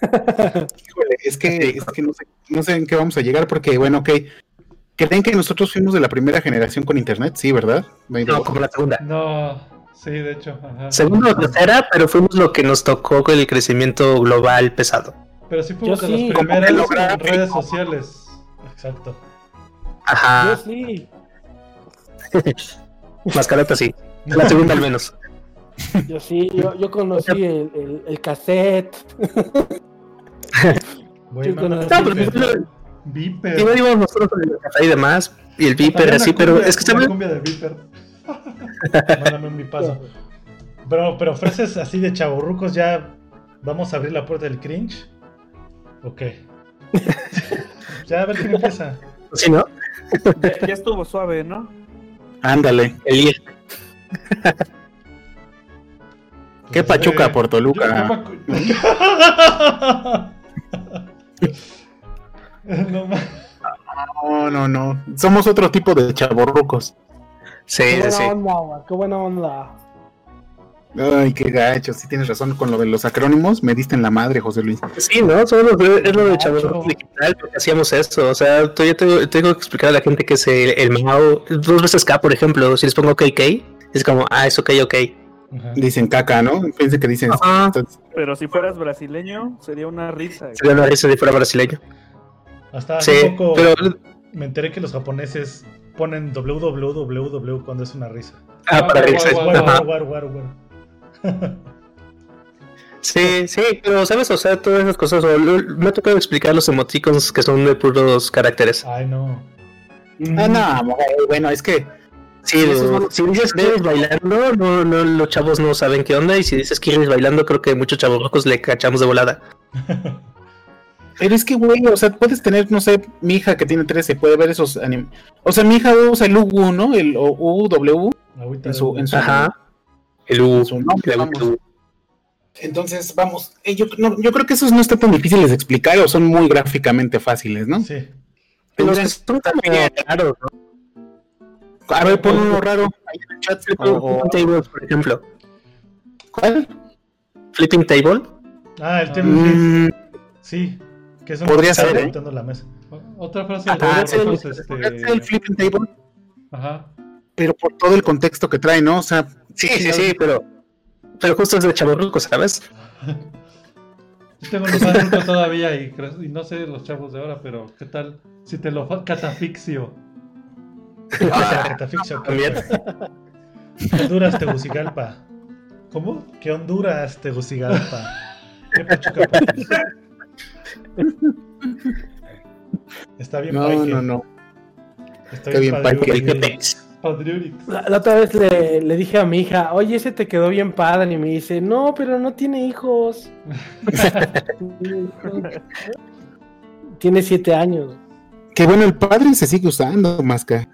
Híjole, es que, es que no, sé, no sé en qué vamos a llegar porque, bueno, ok. ¿Creen que nosotros fuimos de la primera generación con internet? Sí, ¿verdad? No, como la segunda. No, sí, de hecho. Ajá. Segunda o tercera, pero fuimos lo que nos tocó con el crecimiento global pesado. Pero sí fuimos Yo de sí. las primeras en redes sociales. Exacto. Yo Ajá. sí, Mascarota sí. La segunda al menos. Yo sí, yo, yo conocí el, el, el cassette. Voy Yo conozco- No, pero pues, Viper. igual íbamos nosotros con el café y demás. Y el viper así, pero es que ¿sabes? cumbia de Viper. Mándame un bipaso. Bro, pero ofreces así de chavorrucos ya. ¿Vamos a abrir la puerta del cringe? Ok. ya a ver quién empieza. Sí, ¿no? Ya, ya estuvo suave, ¿no? Ándale. El ir. ¿Qué Pues, Pachuca eh, por Yo- yo Toluca? no No, no, no. Somos otro tipo de chavorrucos. Sí, Qué sí, buena sí. onda, güey, qué buena onda. Ay, qué gacho. Sí tienes razón con lo de los acrónimos. Me diste en la madre, José Luis. Sí, ¿no? Es lo de chavos digital, porque hacíamos eso. O sea, todavía tengo, tengo que explicar a la gente que es el, el Mao. Dos veces K, por ejemplo. Si les pongo KK, es como, ah, es ok, ok. Ajá. Dicen caca, ¿no? Que dicen. Entonces, Pero si fueras brasileño, sería una risa. Sería una risa si fuera brasileño. Hasta hace Sí, poco pero. me enteré que los japoneses ponen www cuando es una risa. Ah, para Guau, risa. Sí, sí, pero sabes, o sea, todas esas cosas. o me ha tocado explicar los emoticons que son de puros caracteres. Ay, no. Ah, no, bueno, es que. Sí, de- si dices que eres bailando, no, no, los chavos no saben qué onda. Y si dices que eres bailando, creo que muchos chavos locos le cachamos de volada. Pero es que, güey, o sea, puedes tener, no sé, mi hija que tiene 13, puede ver esos animes. O sea, mi hija usa el UW, ¿no? El o- UW en su, en su, Ajá. El U. en su nombre, el vamos. U. Entonces, vamos, eh, yo, no- yo creo que esos no están tan difíciles de explicar o son muy gráficamente fáciles, ¿no? Sí. Tendrían- son como raros, ¿no? A ver, pon uno raro ahí en el chat. o- o- Flipping tables, por ejemplo. ¿Cuál? Flipping table. Ah, el tema. Mm, Sí. Que es un Podría que ser, ¿eh? la mesa. Otra frase de ser el este. flipping table, Ajá. pero por todo el contexto que trae, ¿no? O sea, Sí, sí, sí, pero. Pero justo es de chavorruco, ¿sabes? Yo tengo uno más todavía y, y no sé los chavos de ahora, pero ¿qué tal si te lo catafixio? Catafixio, también. Honduras, Tegucigalpa. ¿Cómo? ¿Qué Honduras, Tegucigalpa? ¿Qué Pachuca? Está bien, no, no, no. Está Qué bien. Padriurix. La, la otra vez le, le dije a mi hija, oye, ese te quedó bien padre. Y me dice, no, pero no tiene hijos. tiene siete años. Que bueno, el padre se sigue usando, Masca.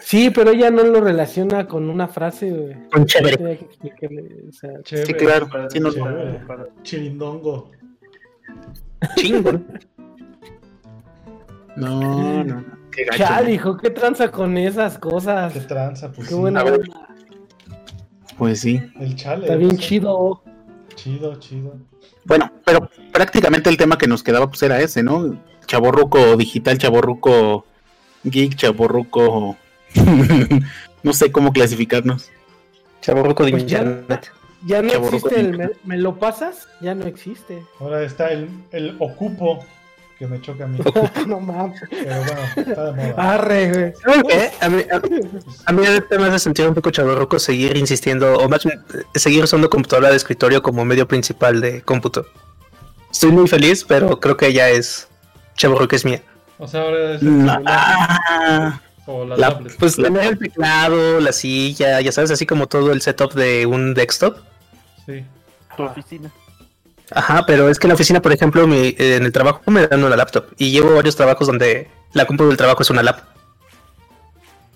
Sí, pero ella no lo relaciona con una frase. güey. Con chévere. Tenía que explicarle, o sea, Chévere. Sí, claro. Sí, no- Chévere. Chirindongo. Chingón. no, no. Qué gacho. Chale, hijo, qué tranza con esas cosas. Qué tranza, pues Qué sí. buena. Pues sí. El chale. Está bien o sea, chido. Chido, chido. Bueno, pero prácticamente el tema que nos quedaba pues era ese, ¿no? Chaborruco digital, chaborruco geek, chaborruco... no sé cómo clasificarnos. Chaborruco de Pues ya- internet. Ya no existe el me, ¿me lo pasas? Ya no existe. Ahora está el, el ocupo, que me choca a mí. no mames. Pero bueno, está de moda. Arre, güey. ¿Saben qué? A mí, a, a mí ahorita me hace sentir un poco chaborruco seguir insistiendo, o más eh, seguir usando computadora de escritorio como medio principal de cómputo. Estoy muy feliz, pero creo que ya es chaborruco es mía. O sea, ahora es el celular Ah, o la, la- tablet. Pues tener el teclado, la silla, ya sabes, así como todo el setup de un desktop. Sí. Tu oficina. Ajá, pero es que en la oficina, por ejemplo, mi- eh, en el trabajo me dan una laptop y llevo varios trabajos donde la compu del trabajo es una laptop,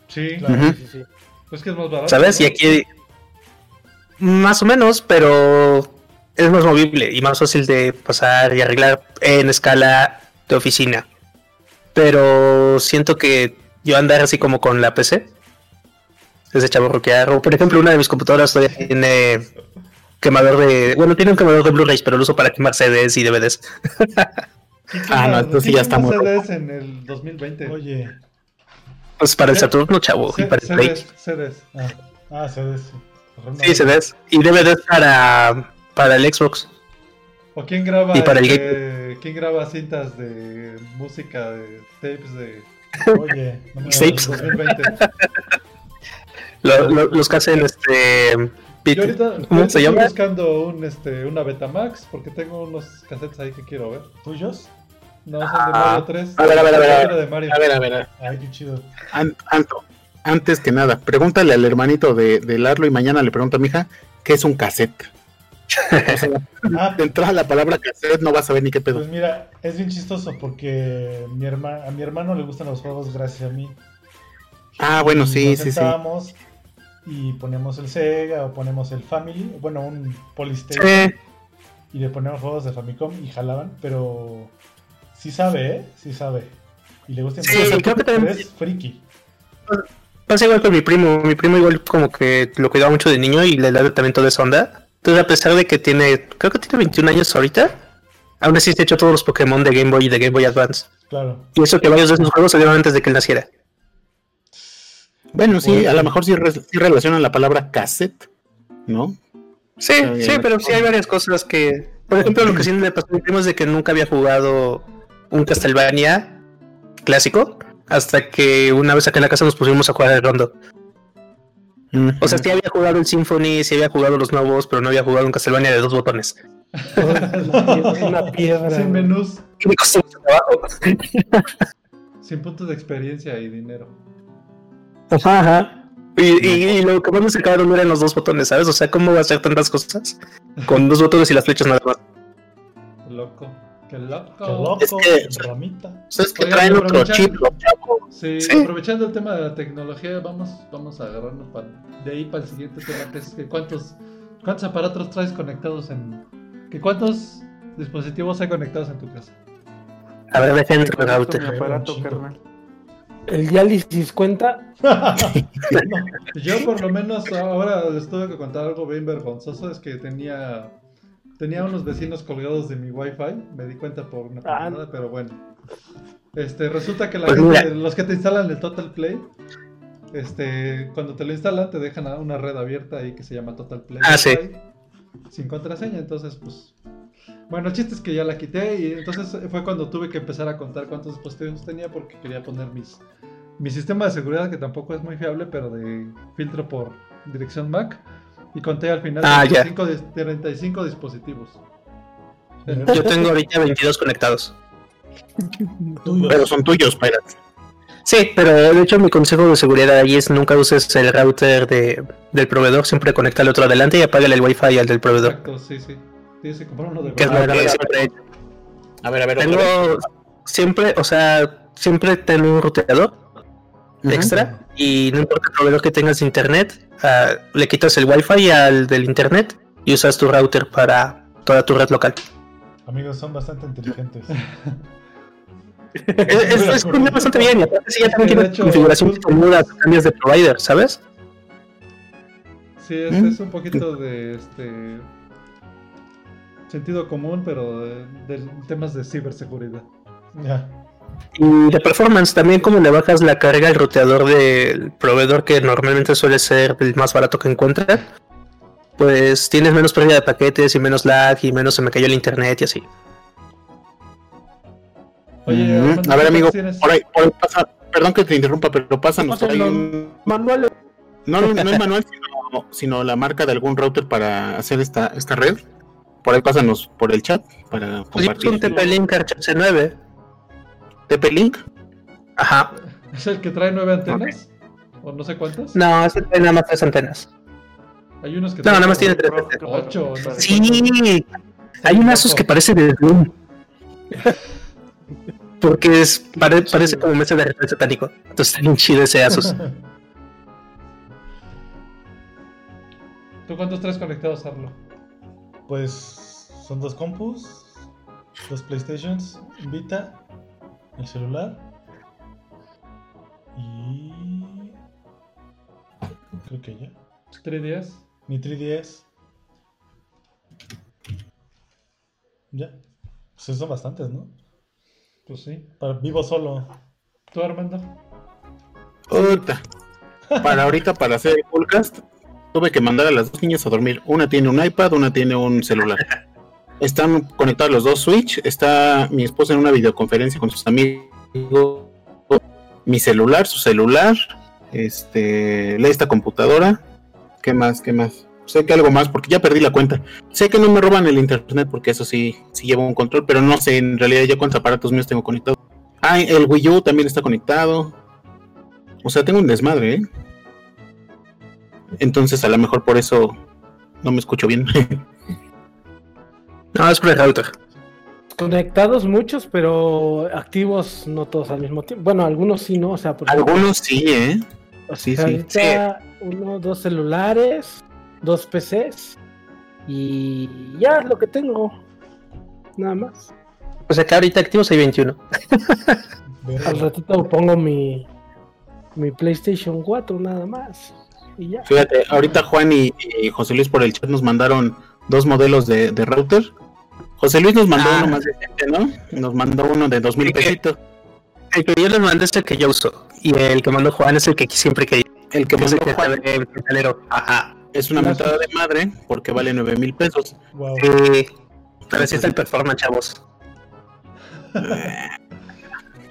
Sí. Claro, sí, sí. Pues que es más barato. ¿sabes? ¿no? Y aquí más o menos, pero es más movible y más fácil de pasar y arreglar en escala de oficina. Pero siento que yo andar así como con la PC es de chaborroquear. O por ejemplo, una de mis computadoras todavía tiene quemador de. Bueno, tiene un quemador de Blu-rays, pero lo uso para quemar CDs y DVDs. ¿Quién Ah, no, entonces ya está muy CDs en el 2020. Oye. Pues para el ¿Qué? Saturno, chavo, y para el Play. CDs, CDs. Ah, ah CDs. sí. CDs. Y DVDs para, para el Xbox. ¿O quién graba, Y para el quién graba cintas de música, de tapes de Oye, no me Tapes. 2020? Lo- lo- los que hacen este. Yo ahorita, ¿Cómo se estoy llama? buscando un, este, una Betamax porque tengo unos cassettes ahí que quiero ver. ¿Tuyos? No, son de Ah. Mario 3. A ver, a ver, a ver, a ver. A ver, a ver. a ver. Ay, qué chido. An- Anto, antes que nada, pregúntale al hermanito de, de Larlo y mañana le pregunto a mi hija qué es un cassette. Ah, de entrada la palabra cassette no vas a saber ni qué pedo. Pues mira, es bien chistoso porque mi herma- a mi hermano le gustan los juegos gracias a mí. Ah, bueno, Y sí, nos sí, sí. Y ponemos el Sega o ponemos el Family, bueno, un Polystation. Sí. Y le ponemos juegos de Famicom y jalaban, pero sí sabe, ¿eh? Sí sabe. Y le gusta Sí, creo que también- es friki. Pasa igual con mi primo. Mi primo igual como que lo cuidaba mucho de niño y le da también toda esa onda. Entonces a pesar de que tiene, creo que tiene 21 años ahorita, aún así se ha hecho todos los Pokémon de Game Boy y de Game Boy Advance. Claro. Y eso que varios de esos juegos salieron antes de que él naciera. Bueno, sí, Bueno. a lo mejor sí, re- sí relacionan la palabra cassette, ¿no? Sí, sí, pero sí hay varias cosas que... Por ejemplo, lo que sí le pasó a es de que nunca había jugado un Castlevania clásico hasta que una vez acá en la casa nos pusimos a jugar el rondo. O sea, sí había jugado el Symphony, sí había jugado los nuevos, pero no había jugado un Castlevania de dos botones. Una piedra. Sin menús, Me costó mucho trabajo. sin puntos de experiencia y dinero. Ajá, ajá. Y, y- y lo que más me sacaron eran los dos botones, ¿sabes? O sea, ¿cómo va a hacer tantas cosas? Con dos botones y las flechas nada más. Loco. Qué loco. Qué loco, Es que- ramita. Es que Oigan, traen otro aprovechando- chip. Sí, Sí. aprovechando el tema de la tecnología, vamos, vamos a agarrarnos para, de ahí para el siguiente tema, que es que cuántos, cuántos aparatos traes conectados en... que ¿Cuántos dispositivos hay conectados en tu casa? A ver, dejen router. aparato, carnal. El diálisis cuenta. No, Yo por lo menos ahora les tuve que contar algo bien vergonzoso, es que tenía tenía unos vecinos colgados de mi wifi, me di cuenta por una Ah. pero bueno. Este, resulta que la Pues gente- los que te instalan el Total Play, este, cuando te lo instalan te dejan una red abierta ahí que se llama Total Play Ah, sí. Wi-Fi, sin contraseña, entonces pues bueno, el chiste es que ya la quité y entonces fue cuando tuve que empezar a contar cuántos dispositivos tenía porque quería poner mis mi sistema de seguridad que tampoco es muy fiable, pero de filtro por dirección MAC y conté al final Ah, ya. 35, dis- 35 dispositivos. Yo tengo ahorita 22 conectados. tuyos. Pero son tuyos, Pirates. Sí, pero de hecho mi consejo de seguridad ahí es nunca uses el router de, del proveedor, siempre conecta al otro adelante y apágale el wifi al del proveedor. Exacto, sí, sí. Tienes que comprar uno de Que es lo que siempre he hecho. A ver, a ver. Tengo siempre, o sea, siempre tengo un extra y no importa el proveedor que tengas de internet, ah, le quitas el wifi al del internet y usas tu router para toda tu red local. Amigos, son bastante inteligentes. Es, es, es bastante bien y aparte sí ya también tiene hecho, configuración que cambios de provider, ¿sabes? Sí, es, ¿Mm? es un poquito de este sentido común, pero de, de temas de ciberseguridad. Ya. Y de performance también como le bajas la carga al ruteador del proveedor que normalmente suele ser el más barato que encuentras, pues tienes menos pérdida de paquetes y menos lag y menos se me cayó el internet y así. Oye, a ver, ¿cuántos amigo, por ahí, por ahí pasa, perdón que te interrumpa, pero pásanos por ahí un- Manuel, No, no, no es manual, sino, sino la marca de algún router para hacer esta, esta red. Por ahí pásanos por el chat para Pues yo uso un compartir. TP-Link HC9. TP-Link. Ajá. ¿Es el que trae nueve antenas? ¿O no sé cuántas? No, ese tiene nada más tres antenas. Hay unos que No, nada más tiene tres. Ocho, no. Sí, hay un Asus que parece de Doom. Porque es, pare- parece como mesa de ritual satánico. Entonces está bien chido ese Asus. ¿Tú cuántos traes conectados, Arlo? Pues son dos compus, dos PlayStations, Vita, el celular y creo que ya. ¿Tres días? Mi 3DS. Ya. Pues son bastantes, ¿no? Pues sí. Para vivo solo. ¿Tú, Armando? Puta. Para ahorita, para hacer el podcast, tuve que mandar a las dos niñas a dormir. Una tiene un iPad, una tiene un celular. Están conectados los dos Switch. Está mi esposa en una videoconferencia con sus amigos. Mi celular, su celular. Este, esta computadora. ¿Qué más? ¿Qué más? Sé que algo más, porque ya perdí la cuenta. Sé que no me roban el internet, porque eso sí, sí llevo un control, pero no sé en realidad ya cuántos aparatos míos tengo conectados. Ah, el Wii U también está conectado. O sea, tengo un desmadre, ¿eh? Entonces, a lo mejor por eso no me escucho bien. No, es por el router. conectados muchos, pero activos no todos al mismo tiempo. Bueno, algunos sí, ¿no? O sea, por ejemplo, Algunos sí, ¿eh? o sí, sí. ahorita uno, dos celulares, dos PCs y ya es lo que tengo. Nada más. O sea que ahorita activos hay 21. Al ratito pongo mi, mi PlayStation 4 nada más. Y ya. Fíjate, ahorita Juan y, y José Luis por el chat nos mandaron dos modelos de, de router. José Luis nos mandó Ah. uno más decente, ¿no? Nos mandó uno de dos mil pesitos. El que yo les mandé es el que yo uso. Y el que mandó Juan es el que siempre quería. El que el mandó que Juan de metalero. Ajá. es una mentada de madre porque vale nueve mil pesos. Wow. Sí. Pero así está el performance, chavos.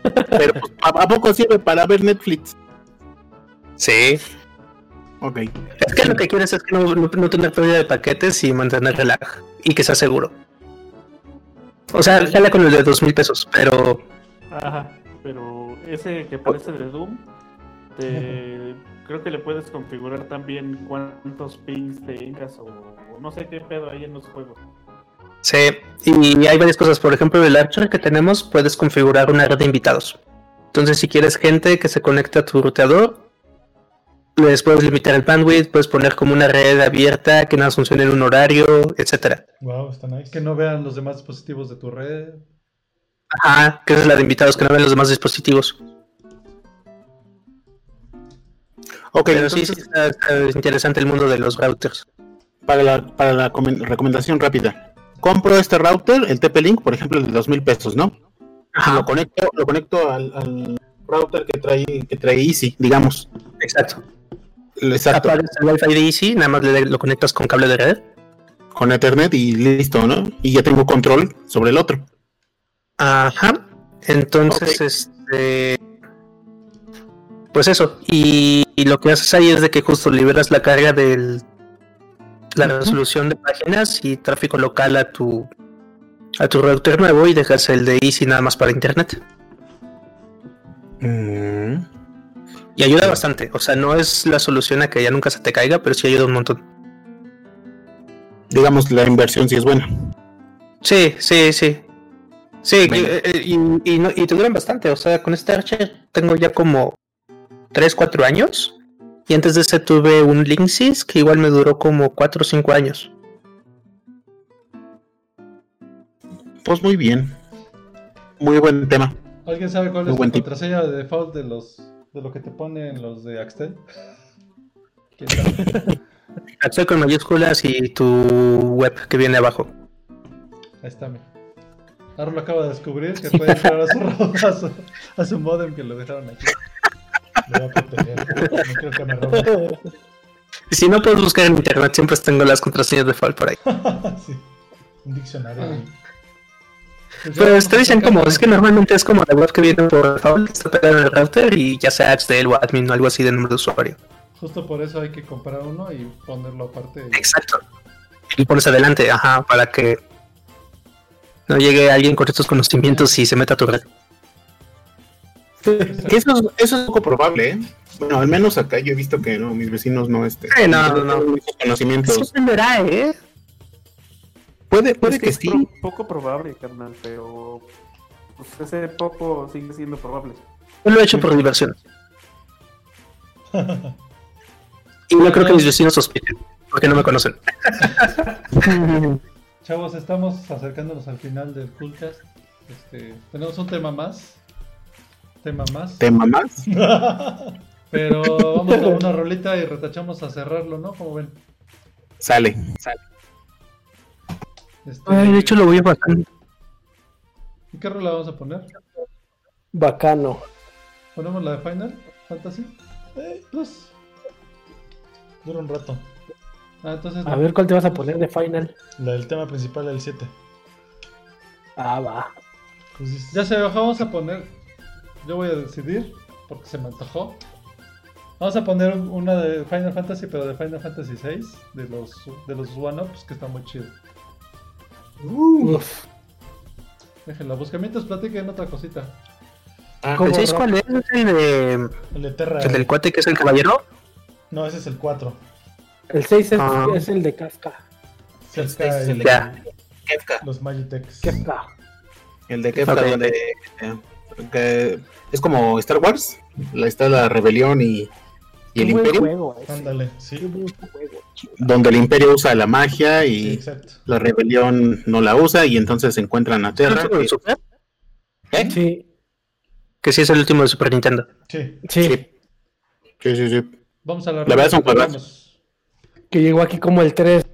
Pero pues, ¿a, a poco sirve para ver Netflix? Sí. Ok. Es que lo que quieres es que no, no- no tener pérdida de paquetes y mantener relax. Y que sea seguro. O sea, jala con el de dos mil pesos, pero Ajá, pero ese que parece de Doom, te- creo que le puedes configurar también cuántos pings tengas o, o no sé qué pedo hay en los juegos. sí. Y hay varias cosas. Por ejemplo, el Archer que tenemos, puedes configurar una red de invitados. Entonces, si quieres gente que se conecte a tu ruteador, les puedes limitar el bandwidth, puedes poner como una red abierta que nada más funcione en un horario, etcétera. Wow, está nice. Que no vean los demás dispositivos de tu red. Ajá, que es la de invitados que no ven los demás dispositivos. Ok, Pero sí, entonces, sí, está, está interesante el mundo de los routers. para la, para la comen- recomendación rápida. Compro este router, el TP-Link, por ejemplo, el de dos mil pesos, ¿no? Lo conecto, lo conecto al, al router que trae, que trae Easy, digamos. Exacto. Exacto. Apagas el Wi-Fi de Easy, nada más le- lo conectas con cable de red. Con Ethernet y listo, ¿no? Y ya tengo control sobre el otro. Ajá. Entonces, este. Pues eso. Y, y lo que haces ahí es de que justo liberas la carga del. La resolución de páginas y tráfico local a tu. A tu router nuevo y dejas el de Easy nada más para internet. Mm. Y ayuda bastante. O sea, no es la solución a que ya nunca se te caiga, pero sí ayuda un montón. Digamos, la inversión sí es buena. Sí, sí, sí. Sí, Venga. eh, y, y no- y te duran bastante. O sea, con este Archer tengo ya como 3, 4 años. Y antes de ese tuve un Linksys que igual me duró como 4 o 5 años. Pues muy bien. Muy buen tema. ¿Alguien sabe cuál Muy es la buen tip. contraseña de default de los de lo que te ponen los de Axtel? Axel con mayúsculas y tu web que viene abajo. Ahí está, mira. Ahora lo acaba de descubrir que puede entrar a su, a su, a su modem que lo dejaron aquí. Lo voy a proteger. No creo que me roben. Si no puedes buscar en internet, siempre tengo las contraseñas de default por ahí. Sí. Un diccionario. Pues te a dicen como, es que normalmente es como la web que viene por default, está pegada en el router y ya sea Axel o admin o algo así de número de usuario. Justo por eso hay que comprar uno y ponerlo aparte. Exacto. Y pones adelante, ajá, para que no llegue alguien con estos conocimientos y se meta a tu red. Que Eso, es- eso es poco probable, ¿eh? Bueno, al menos acá yo he visto que no, mis vecinos no, este, Eh, no, no, no. conocimientos. Eso dependerá, ¿eh? Puede, puede Es que es sí. pro- poco probable, carnal, pero pues, ese poco sigue siendo probable. Yo lo he hecho por diversión. Y no creo que mis vecinos sospechen, porque no me conocen. Chavos, estamos acercándonos al final del Coolcast. Este, tenemos un tema más. Tema más. ¿Tema más? Pero vamos a una rolita y retachamos a cerrarlo, ¿no? Como ven. Sale, sale. Este, Ay, de hecho, lo voy a bajar. ¿y ¿Qué rola vamos a poner? Bacano. ¿Ponemos la de Final Fantasy? Eh, Plus. Dura un rato. Ah, entonces. A ver cuál te vas a poner de final. La del tema principal del 7. Ah, va. Pues es- Ya se vamos a poner. Yo voy a decidir, porque se me antojó. Vamos a poner un- una de Final Fantasy, pero de Final Fantasy VI, de los, de los One-Ups, que está muy chido. Uf. Déjenla, buscamientos, platiquen otra cosita. Ah, ¿El 6 cuál es? ¿Es el, de, El de Terra. el del cuate que es el caballero? No, ese es el 4. El 6 es, Ah. es el de Kafka. Kefka es el de Ya. Kefka. los Magitex. Kafka. El de Kefka, Ok. donde eh, que es como Star Wars. La, está la rebelión y, y el imperio. juego ese. Ándale, sí. buen juego. Donde el imperio usa la magia y la rebelión no la usa y entonces se encuentran a ¿Es el Terra. que- Super? ¿Eh? Sí, Que sí es el último de Super Nintendo. Sí. sí. Sí. Sí, sí, sí. Vamos a la La verdad es. Que llegó aquí como el 3.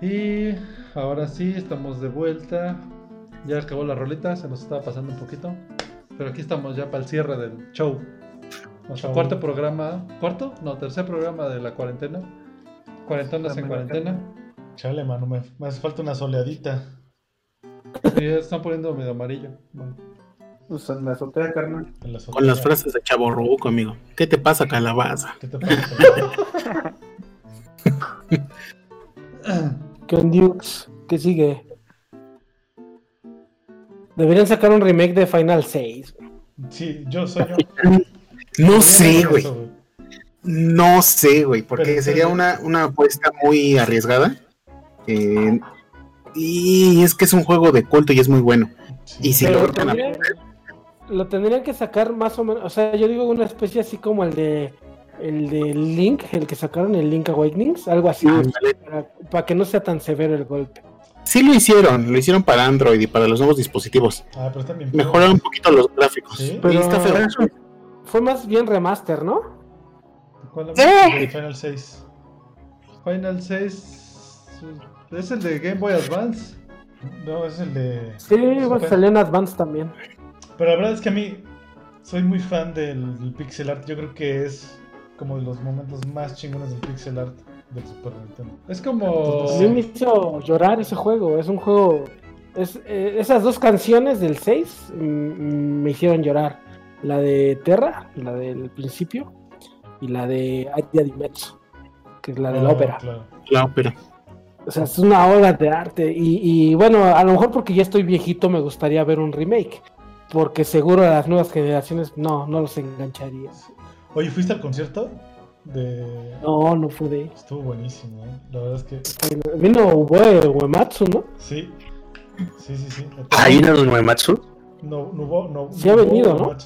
Y ahora sí, estamos de vuelta. Ya acabó la rolita, se nos estaba pasando un poquito. Pero aquí estamos ya para el cierre del show. Nuestro Show. cuarto programa. ¿Cuarto? No, tercer programa de la cuarentena. Cuarentonas en cuarentena. Chale, mano, me, me hace falta una soleadita. Ya están poniendo medio amarillo. Bueno, Pues en la azotea, carnal. en la Con las frases de Chavo Ruco, amigo. ¿Qué te pasa, calabaza? ¿Qué te pasa? Con Dukes, ¿qué sigue? Deberían sacar un remake de Final 6. sí, yo soy yo. No sé, güey. No sé, güey, porque Pero- sería una, una apuesta muy arriesgada. Eh, y es que es un juego de culto y es muy bueno. Sí. Y si Pero lo vuelven a tendrían, lo tendrían que sacar más o menos, o sea, yo digo una especie así como el de el de Link, el que sacaron el Link Awakenings, algo así, Ándale. para, para que no sea tan severo el golpe. Sí lo hicieron, lo hicieron para Android y para los nuevos dispositivos. Ah, pero también. Mejoraron un poquito los gráficos. Sí. Pero está feo. fue más bien remaster, ¿no? ¿Cuál ¡Eh! Final 6? Final 6 es el de Game Boy Advance. No, es el de. Sí, igual Super. salió en Advance también. Pero la verdad es que a mí soy muy fan del, del pixel art. Yo creo que es como de los momentos más chingones del pixel art del Super Nintendo. Es como. A mí me hizo llorar ese juego. Es un juego. Es, eh, esas dos canciones del 6 mm, mm, me hicieron llorar. La de Terra, la del principio, y la de Aria di Mezzo, que es la de la Ah, ópera. claro. La ópera. O sea, es una obra de arte. Y, y, bueno, a lo mejor porque ya estoy viejito me gustaría ver un remake. Porque seguro a las nuevas generaciones no, no los engancharía. Oye, ¿fuiste al concierto? De... No, no pude. Estuvo buenísimo, ¿eh? La verdad es que Vino Ue- Uematsu, ¿no? sí. Sí, sí, sí. ¿Hay una de Uematsu? No, no hubo, no. Sí ha venido, ¿no?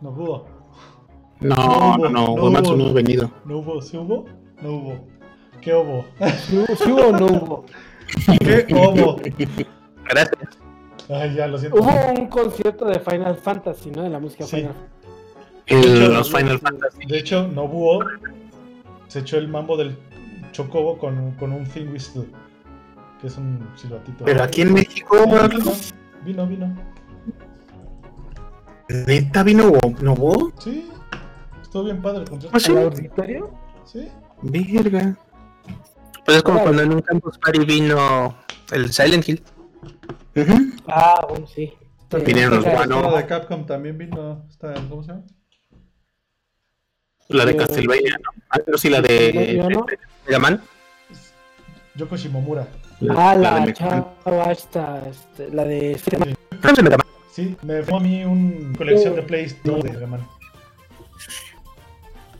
No hubo. No, No no, Uematsu no ha venido. No hubo, ¿sí hubo? No hubo. ¿Qué hubo? ¿Sí, hubo- o no hubo? ¿Qué hubo? Gracias. Ay, ya, lo siento. Hubo un concierto de Final Fantasy, ¿no? De la música Sí. Final El- los Final Fantasy. De hecho, Nobuo se echó el mambo del Chocobo con, con un Thing Whistle, que es un silbatito. Pero aquí en México, Vino, vino. neta vino Nobuo. Sí. Estuvo bien padre el. ¿Ah, auditorio? Sí. Verga. Pues es como cuando en un campus party vino el Silent Hill. Ujú. Ah, bueno, sí. Vinieron los guanos. De Capcom también vino. Está, ¿Cómo se llama? La de Eh, Castlevania, ¿no? Ah, pero sí, la ¿No, de yo no? Mega Man. Yoko Shimomura. Ah, de la Man. chava esta, este, la de... No es de Mega Man. Sí, me fue a mí una colección de Play 2 de Mega Man.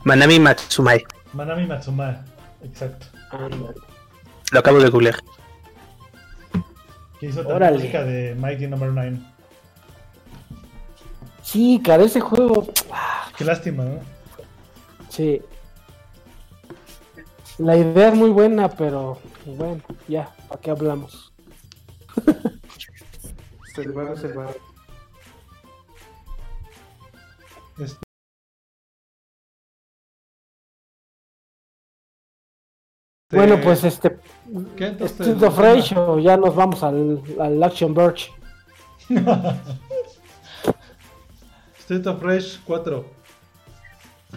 Manami Matsumae. Manami Matsuma. Exacto. Lo acabo de googlear. Que hizo también Órale. música de Mighty Number 9. Sí, cara, ese juego... Qué lástima, ¿no? Sí. La idea es muy buena, pero bueno, ya, ¿para qué hablamos? Selvaro, Selvaro. Este, Bueno, pues este, ¿Qué entonces? Street of Rage o ya nos vamos al, al Action Verge. Street of Rage 4.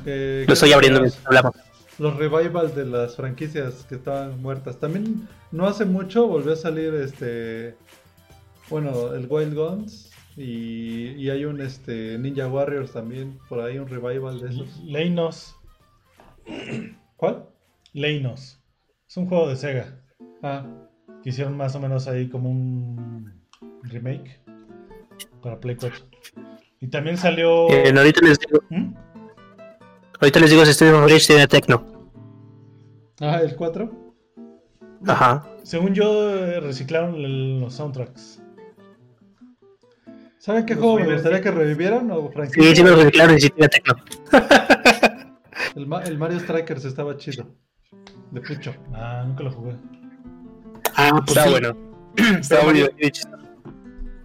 Que- Lo estoy abriendo los- hablamos. Los revivals de las franquicias que estaban muertas. También no hace mucho volvió a salir este. Bueno, el Wild Guns. Y, y hay un este Ninja Warriors también. Por ahí un revival de esos. Leinos. ¿Cuál? Leinos. Es un juego de Sega. Ah, Que hicieron más o menos ahí como un remake para Play 4. Y también salió. Eh, ahorita les digo, ¿Mm? Ahorita les digo si Street of Rage tiene Tecno. ah el 4. Ajá. Según yo, eh, reciclaron el- los soundtracks. ¿Saben qué Los juego me gustaría que revivieran? ¿O Sí, franquicia? sí me lo reciclaron y sí tiene Tecno. el, Ma- el Mario Strikers estaba chido. De pucho. Ah, nunca lo jugué. Ah, pues Está sí. bueno. Está muy Mario, divertido.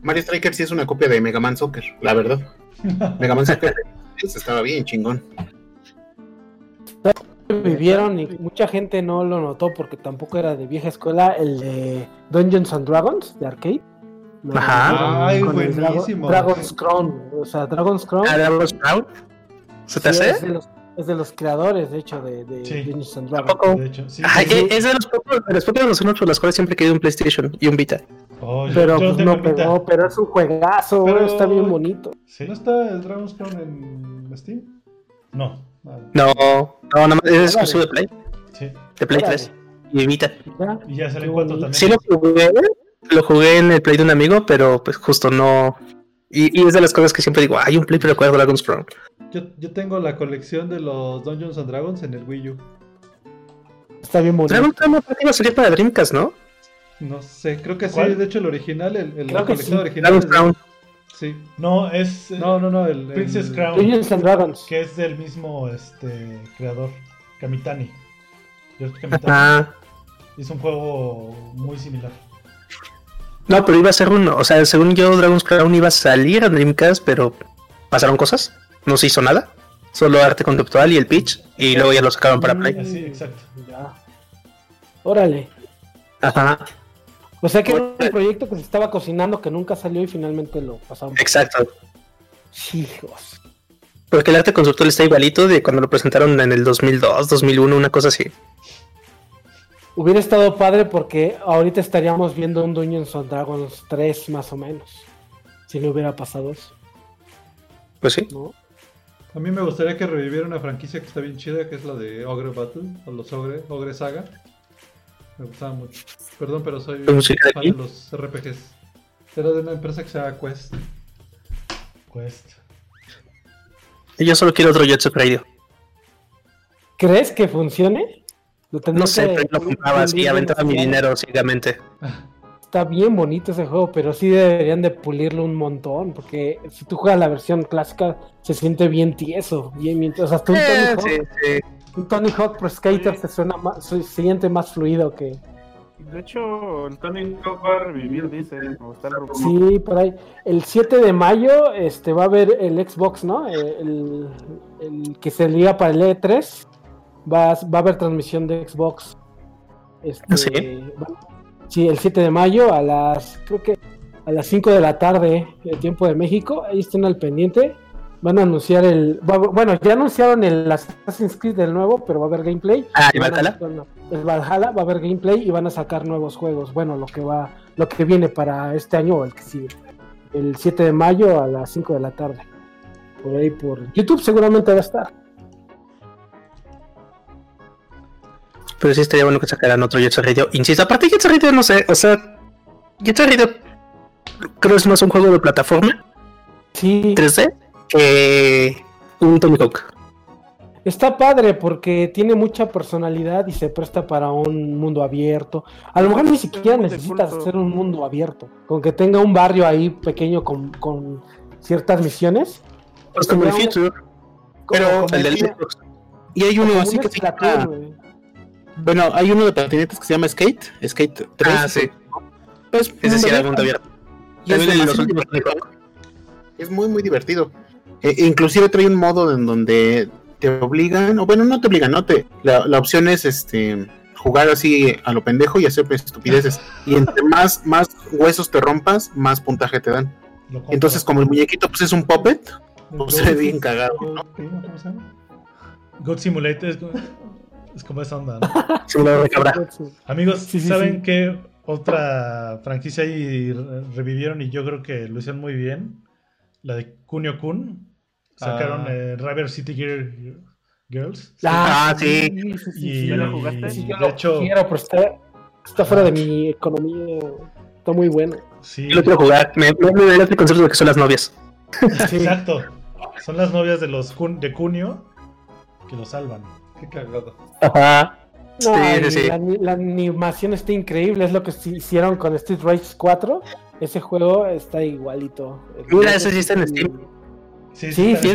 Mario Striker sí es una copia de Mega Man Soccer, la verdad. Mega Man Soccer ese estaba bien chingón. Vivieron y mucha gente no lo notó porque tampoco era de vieja escuela el de Dungeons and Dragons de arcade. Lo Ajá. Ay, buenísimo. Dragon's Crown, o sea, Dragon's Crown. Ah, Dragon's Crown. ¿Se te sí, es, hace? de los, es de los creadores, de hecho, de, de Sí. Dungeons and ¿A Dragons. De hecho, sí. Ay, sí. eh, es de los pocos, de los pocos razones por las cuales siempre he querido un PlayStation y un Vita. Oh, yo- Pero yo pues no Vita. pegó, pero es un juegazo, Pero- está bien bonito. Sí. ¿No está el Dragon's Crown en Steam? No, No, no, nada más es exclusivo de Play, sí. de Play Órale. 3 y Vita. Y ya sale Qué en 4 bonito. también. Sí lo jugué, lo jugué en el Play de un amigo, pero pues justo no. Y, y es de las cosas que siempre digo, hay un Play pero juego Dragon's Crown. Yo, yo tengo la colección de los Dungeons and Dragons en el Wii U. Está bien bonito. Dragon's Crown iba a salir para Dreamcast, ¿no? No sé, creo que sí, ¿Cuál? de hecho el original, el, la colección sí. original. Dragon's de- Crown. Sí. No, es eh, No, no, no, el, el- Princess Crown, Dungeons and Dragons. que es del mismo este creador, Kamitani. George Kamitani. Ah, Hizo un juego muy similar. no, pero iba a ser uno. O sea, según yo, Dragon's Crown iba a salir en Dreamcast, pero pasaron cosas. No se hizo nada. Solo arte conceptual y el pitch. Y luego ya lo sacaron para Play. Así, exacto. Ya. Órale. Ajá, O sea que era un proyecto que se estaba cocinando que nunca salió y finalmente lo pasaron. exacto. Hijos. Porque el arte conceptual está igualito de cuando lo presentaron en el 2002, 2001, una cosa así. Hubiera estado padre porque ahorita estaríamos viendo un Dungeons and Dragons 3 más o menos. Si no hubiera pasado eso, Pues sí. ¿no? A mí me gustaría que reviviera una franquicia que está bien chida, que es la de Ogre Battle, o los Ogre, Ogre Saga. Me gustaba mucho. Perdón, pero soy ¿Cómo se llama fan de aquí? los RPGs. Era de una empresa que se llama Quest. Quest. Y yo solo quiero otro Jet Set Radio. ¿Crees que funcione? No sé, pero lo compraba así, aventaba mi dinero ciegamente. Está bien bonito ese juego, pero sí deberían de pulirlo un montón, porque si tú juegas la versión clásica, se siente bien tieso, bien, bien O sea, hasta un Tony Eh, sí, sí. Un Tony Hawk Pro Skater se suena más, se siente más fluido que... De hecho, el Tony Hawk va a revivir, dice. O está el rumor. Sí, por ahí. El 7 de mayo este, va a haber el Xbox, ¿no? Eh, El, el que se liga para el E3. Va, a- va a haber transmisión de Xbox. Este, ¿Ah, sí? va- sí, el 7 de mayo a las, creo que a las 5 de la tarde, el tiempo de México. Ahí estén al pendiente. Van a anunciar el. Bueno, ya anunciaron el Assassin's Creed del nuevo, pero va a haber gameplay. Ah, ¿y Valhalla? el Valhalla va a haber gameplay y van a sacar nuevos juegos. Bueno, lo que va, lo que viene para este año o el que sigue. El 7 de mayo a las 5 de la tarde. Por ahí por YouTube seguramente va a estar. Pero sí estaría bueno que sacaran otro Jet Radio. Insisto, aparte Jet Radio no sé, o sea, Jet Radio creo es más un juego de plataforma Sí, 3D que un Tony Hawk. está padre porque tiene mucha personalidad y se presta para un mundo abierto. A lo mejor ni siquiera necesitas hacer un mundo abierto. Con que tenga un barrio ahí pequeño con, con ciertas misiones. Es como el Future, pero el del Xbox. Y hay uno así que se llama. Bueno, hay uno de patinetas que se llama Skate, Skate 3. Ah, sí. Pues, Ese sí era mundo mundo abierto. Y es los últimos Tony divertido. Hawk. Es muy, muy divertido. Eh, inclusive trae un modo en donde te obligan, o bueno, no te obligan, no te. La, la opción es este jugar así a lo pendejo y hacer estupideces. Y entre más, más huesos te rompas, más puntaje te dan. Entonces, como el muñequito pues es un puppet, pues se ve bien cagado, ¿no? ¿Cómo se llama? God Simulator es como, es como esa onda, ¿no? Simulador de cabra. Amigos, Sí, sí, ¿saben sí. qué otra franquicia ahí re- revivieron y yo creo que lo hicieron muy bien? La de Kunio Kun. Sacaron Ah. eh, River City Gear- Girls. Ah, sí. sí, sí, sí, Y, sí. ¿Ya lo jugaste? Sí, yo de lo hecho, quiero, pero está, está fuera de mi economía. Está muy bueno. sí, Yo lo quiero jugar. Me, me, me late el concepto de que son las novias. exacto. Son las novias de los Kun- de Kunio que lo salvan. Qué cagado. Ajá. No, Sí, sí, sí. La, la animación está increíble. Es lo que hicieron con Street Race 4. Ese juego está igualito. Mira, ese sí está en Steam. Sí, Sí, sí,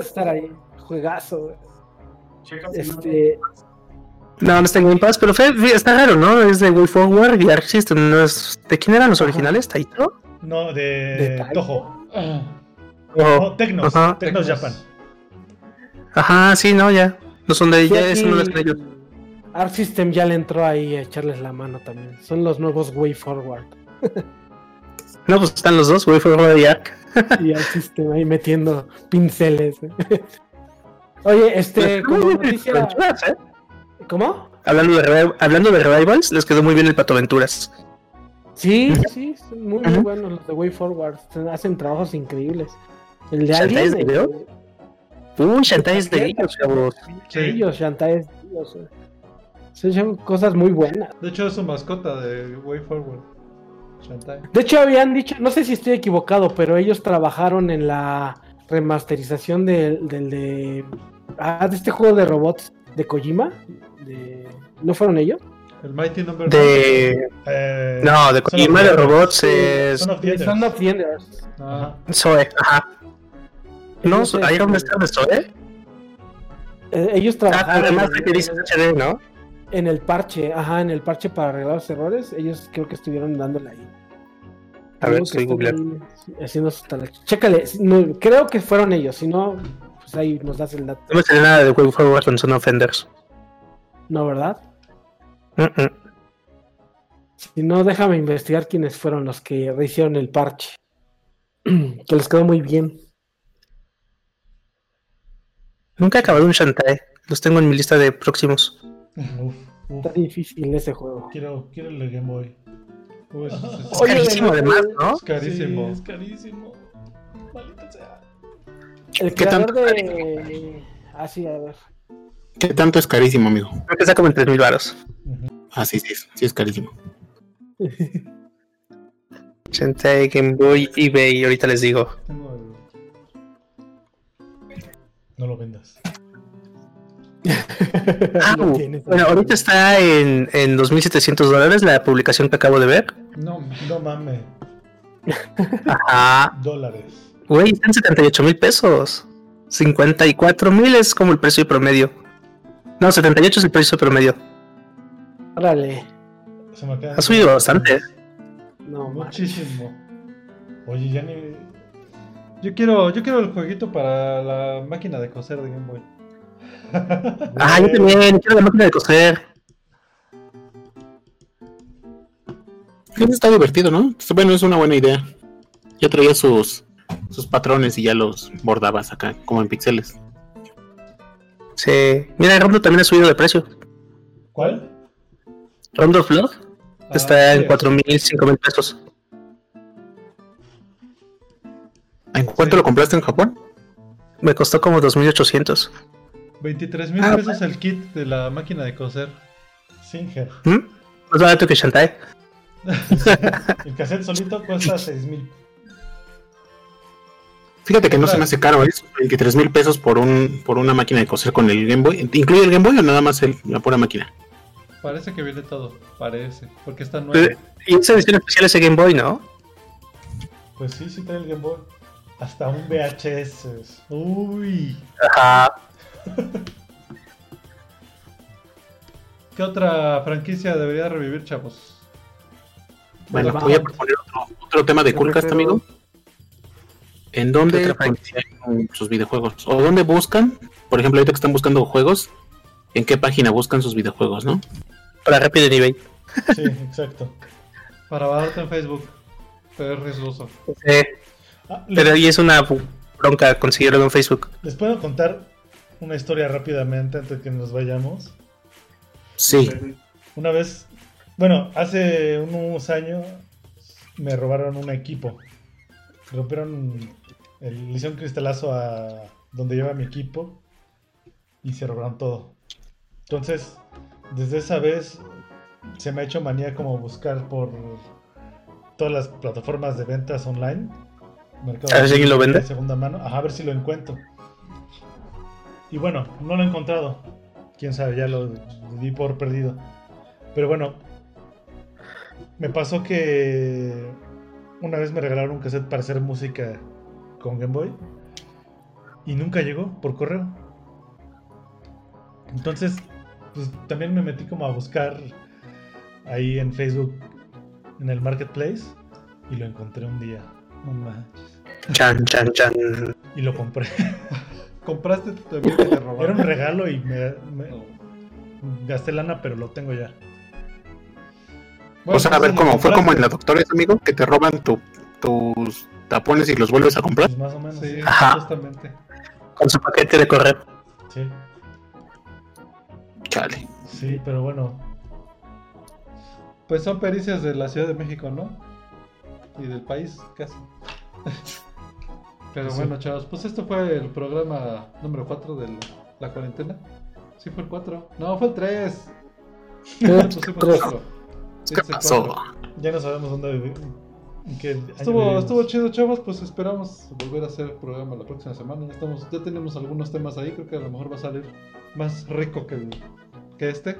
estar ahí. Juegazo. güey. Este, No, no está en Game Pass, pero fue- está raro, ¿no? Es de Way Forward y Arc System. ¿no es- ¿De quién eran los originales? ¿Taito? No, de, ¿De? Toho. No, Tecnos. Ajá. Tecnos Tecnos. Japan. Ajá, sí, no, ya. No son de eso no lo hacen ellos. Arc System ya le entró ahí a echarles la mano también. Son los nuevos Way Forward. No, pues están los dos, Way Forward y Arc. Y Arc System ahí metiendo pinceles. eh. Oye, este, como noticia. ¿eh? ¿Cómo? Hablando de, hablando de revivals, les quedó muy bien el Pato Aventuras. Sí, sí, son muy, muy buenos los de Way Forward. Hacen trabajos increíbles. El de ¿Shantae es de Shantae es de ellos, chavos. Sí. Ellos, Shantae es Dios, eh. Sí, Son cosas muy buenas. De hecho, es su mascota de Way Forward. Shantae. De hecho, habían dicho, no sé si estoy equivocado, pero ellos trabajaron en la remasterización del, del de, ah, de este juego de robots de Kojima. De, ¿No fueron ellos? El Mighty Number De. Eh, No, de Kojima the de robots es. Son of the Enders. Son of the Enders. Ah, Zoe, ajá. No, ¿hay este, un maestro de Zoe? Eh, ellos Ah, trabajaron además en, que dice HD, ¿no? en el parche, ajá, en el parche para arreglar los errores. Ellos creo que estuvieron dándole ahí. A ver, estoy googleando. Haciendo sus talas. Chécale, no, creo que fueron ellos, si no, pues ahí nos das el dato. No me sale nada de Way Forward con Son of Enders. No, ¿verdad? Si no, déjame investigar quiénes fueron los que hicieron el parche. que les quedó muy bien. Nunca he acabado un Shantae. Los tengo en mi lista de próximos. Uf, uf. Está difícil ese juego. Quiero, quiero el Game Boy. Pues, es, Es Oye, carísimo, de- además, ¿no? es carísimo. Sí, es carísimo. Maldita sea. El ¿Qué creador tanto de. Ah, sí, a ver. ¿Qué tanto es carísimo, amigo? Creo que está como en 3000 varos. Ah, sí, sí, sí es carísimo. Shantae, Game Boy, eBay, ahorita les digo. Tengo el- No lo vendas. Ah, bueno, ahorita está en, en 2700 dólares la publicación que acabo de ver. No, No mames. Ajá. Dólares. Güey, están 78 mil pesos. 54 mil es como el precio promedio. No, 78 es el precio promedio. Órale. Ha subido bastante. No, muchísimo. Oye, ya ni. Yo quiero, yo quiero el jueguito para la máquina de coser de Game Boy. Ah, yo también, quiero la máquina de coser. Eso está divertido, ¿no? Bueno, es una buena idea. Ya traía sus sus patrones y ya los bordabas acá, como en píxeles. Sí. Mira, Rondo también ha subido de precio. ¿Cuál? Rondo of Blood Ah, está en sí, 4 mil, 5 mil pesos. ¿En cuánto Sí. lo compraste en Japón? Me costó como 2.800. 23 mil Ah, pesos el kit de la máquina de coser. Singer. ¿Mm? Más barato que Shantae. El cassette solito cuesta 6000. Fíjate que no se me hace caro, es 23 mil pesos por un por una máquina de coser con el Game Boy. ¿Incluye el Game Boy o nada más el- la pura máquina? Parece que viene todo, parece, porque está nuevo. Y esa edición especial es de Game Boy, ¿no? Pues sí, sí trae el Game Boy. Hasta un VHS. Uy. Ajá. ¿Qué otra franquicia debería revivir, chavos? Bueno, voy a proponer otro, otro tema de Coolcast, amigo. ¿En dónde ¿Qué otra consiguen sus videojuegos? ¿O dónde buscan? Por ejemplo, ahorita que están buscando juegos, ¿en qué página buscan sus videojuegos, no? Para rápido en eBay. Sí, exacto. Para bajarte en Facebook, pero es riesgoso. Sí. Ah, Pero ahí es una bronca conseguirlo en Facebook. les puedo contar una historia rápidamente antes de que nos vayamos. Sí. Una vez, bueno, hace unos años me robaron un equipo. Rompieron, el, le hicieron cristalazo a donde lleva mi equipo y se robaron todo. Entonces, desde esa vez se me ha hecho manía como buscar por todas las plataformas de ventas online. Mercado A ver si alguien lo vende. de segunda mano. Ajá, a ver si lo encuentro. Y bueno, no lo he encontrado. Quién sabe, ya lo di por perdido. Pero bueno, me pasó que una vez me regalaron un cassette para hacer música con Game Boy y nunca llegó por correo. Entonces, pues también me metí como a buscar ahí en Facebook, en el Marketplace, y lo encontré un día. No manches. Chan, chan, chan. Y lo compré. ¿Compraste también que te robaron? Era un regalo y me, me- gasté lana, pero lo tengo ya. Bueno, o sea, a ver, ¿cómo? ¿Fue como en la doctora, amigo? Que te roban tu- tus tapones y los vuelves a comprar. Pues más o menos. Sí, Sí. Ajá. justamente. Con su paquete de correo. sí. Chale. Sí, pero bueno. Pues son pericias de la Ciudad de México, ¿no? Y del país, casi. Pero Sí. bueno, chavos, pues esto fue el programa número 4 de la, la cuarentena. Sí, fue el 4. No, fue el 3. Tres. Tres. ¿Qué pasó? Ya no sabemos dónde año Estuvo, chido, chavos. Pues esperamos volver a hacer el programa la próxima semana. Ya, estamos, ya tenemos algunos temas ahí. Creo que a lo mejor va a salir más rico que, que este.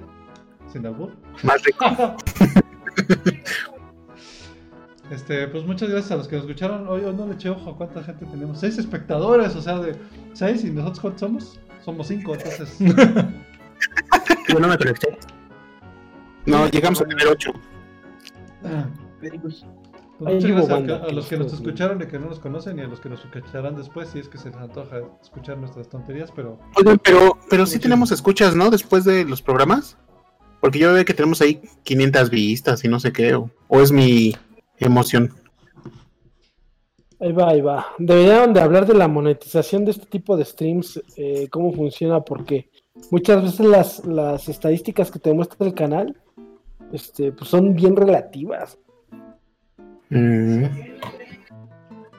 Sin albur. Más rico. Este, pues muchas gracias a los que nos escucharon. Hoy, hoy no le eché ojo a cuánta gente tenemos. Seis espectadores, o sea, de seis. ¿Y nosotros cuántos somos? Somos cinco, entonces. Yo no me conecté. No, llegamos a tener 8. Pues Ahí muchas gracias a, banda, a los que nos escucharon y que no nos conocen y a los que nos escucharán después si es que se les antoja escuchar nuestras tonterías, pero Oigan, pero, pero sí Muchas tenemos escuchas, ¿no? Después de los programas. Porque yo veo que tenemos ahí 500 vistas y no sé qué. O, o es mi emoción. Ahí va, ahí va. Deberían de hablar de la monetización de este tipo de streams, eh, cómo funciona, porque muchas veces las, las estadísticas que te muestra el canal este, pues son bien relativas. Mm.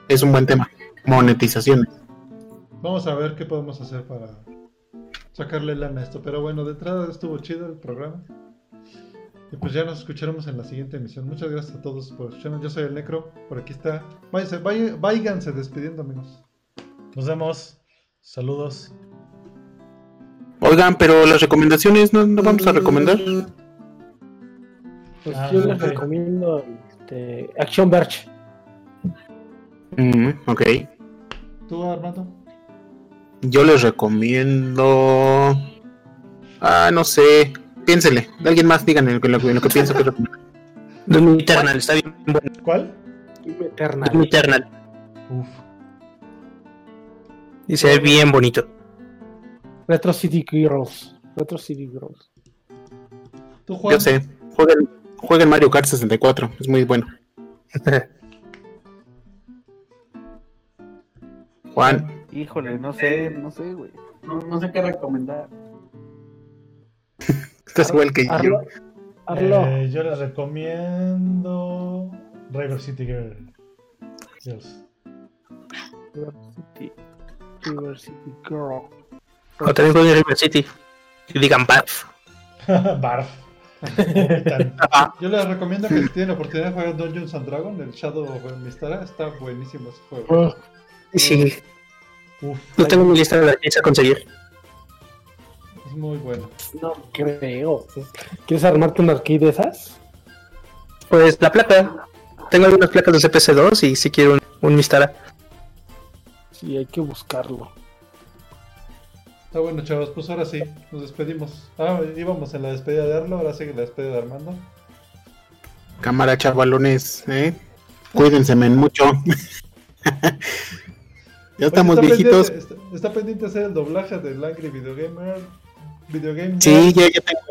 Es un buen tema. Monetización. vamos a ver qué podemos hacer para sacarle lana a esto. Pero bueno, de entrada estuvo chido el programa. Y pues ya nos escucharemos en la siguiente emisión. Muchas gracias a todos por escucharnos. Yo soy el Necro, por aquí está. Váyanse, despidiendo, amigos. Nos vemos. Saludos. Oigan, pero las recomendaciones no, no vamos a recomendar. Pues Ah, yo les recomiendo este, Action Verge. Mm, ok. ¿Tú, Armando? Yo les recomiendo. Ah, no sé. Piénsele. Alguien más digan en lo, en lo que pienso que. Doom Eternal, está bien bueno. ¿Cuál? Eternal. Doom Eternal. Uf. Y se ve bien bonito. Retro City Girls. Retro City Girls. Yo sé. Jueguen, jueguen Mario Kart 64. Es muy bueno. Juan. Híjole, no sé, no sé, güey. No, no sé qué recomendar. Estás igual que yo. Arlo. Arlo. Eh, yo les recomiendo River City Girl. Girls. University, University Girl. O también jueguen River City. Y digan Barf. Barf. Yo les recomiendo que si tienen la oportunidad de jugar Dungeons and Dragons, el Shadow of Mistara, está buenísimo ese juego. Sí, Uf, no tengo mi lista de la a conseguir. Muy bueno. No creo. ¿Quieres armarte una arcade de esas? Pues la placa. Tengo algunas placas de CPC2 y si quiero un, un Mistara. Sí, hay que buscarlo. Está bueno, chavos, pues ahora sí, nos despedimos. Ah, íbamos en la despedida de Arlo, ahora sigue la despedida de Armando. Cámara, chavalones, ¿eh? Cuídense men, mucho. ya estamos Oye, está viejitos. Pendiente, está, está pendiente hacer el doblaje del Angry Video Gamer. Sí, ya, ya tengo,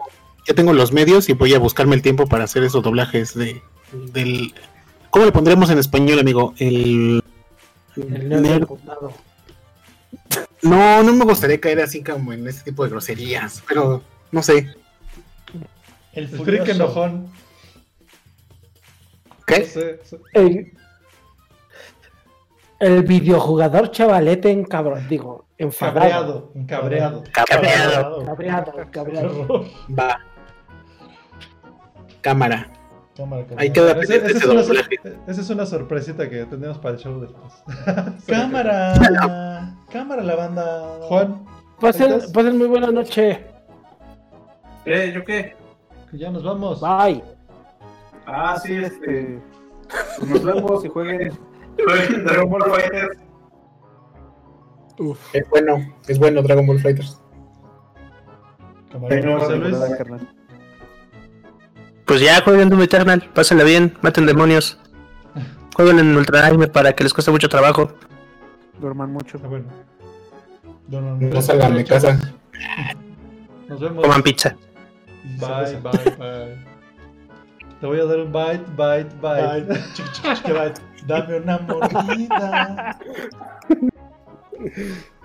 ya tengo los medios y voy a buscarme el tiempo para hacer esos doblajes de del ¿Cómo le pondremos en español, amigo? El El nerd. No, no me gustaría caer así como en ese tipo de groserías, pero no sé. El freak furioso. enojón. No ¿Qué? sé, sé. El, el videojugador chavalete en cabrón, digo, enfadado. Cabreado, cabreado. Cabreado. Cabreado, cabreado. Va. Cámara. Cámara, cámara. Ahí queda Ese- pendiente esa, es una, doblaje. sor- esa es una sorpresita que tenemos para el show después. Cámara. Cámara la banda. Juan, Pasen, pasen muy buena noche. ¿Eh? ¿Yo qué? ya nos vamos. Bye. Ah, sí, este. pues nos vemos y jueguen. Jueguen Dragon Ball Fighters. Es bueno, es bueno Dragon Ball Fighters. Pues ya jueguen Doom Eternal, pásenla bien, maten demonios. Jueguen en Ultra Anime para que les cueste mucho trabajo. Duerman mucho. Ah, bueno, No, no, no. No salgan de casa. nos vemos. Coman pizza. Bye, bye, bye. Te voy a dar un bite, bite, Ay, bite. Dame una mordida.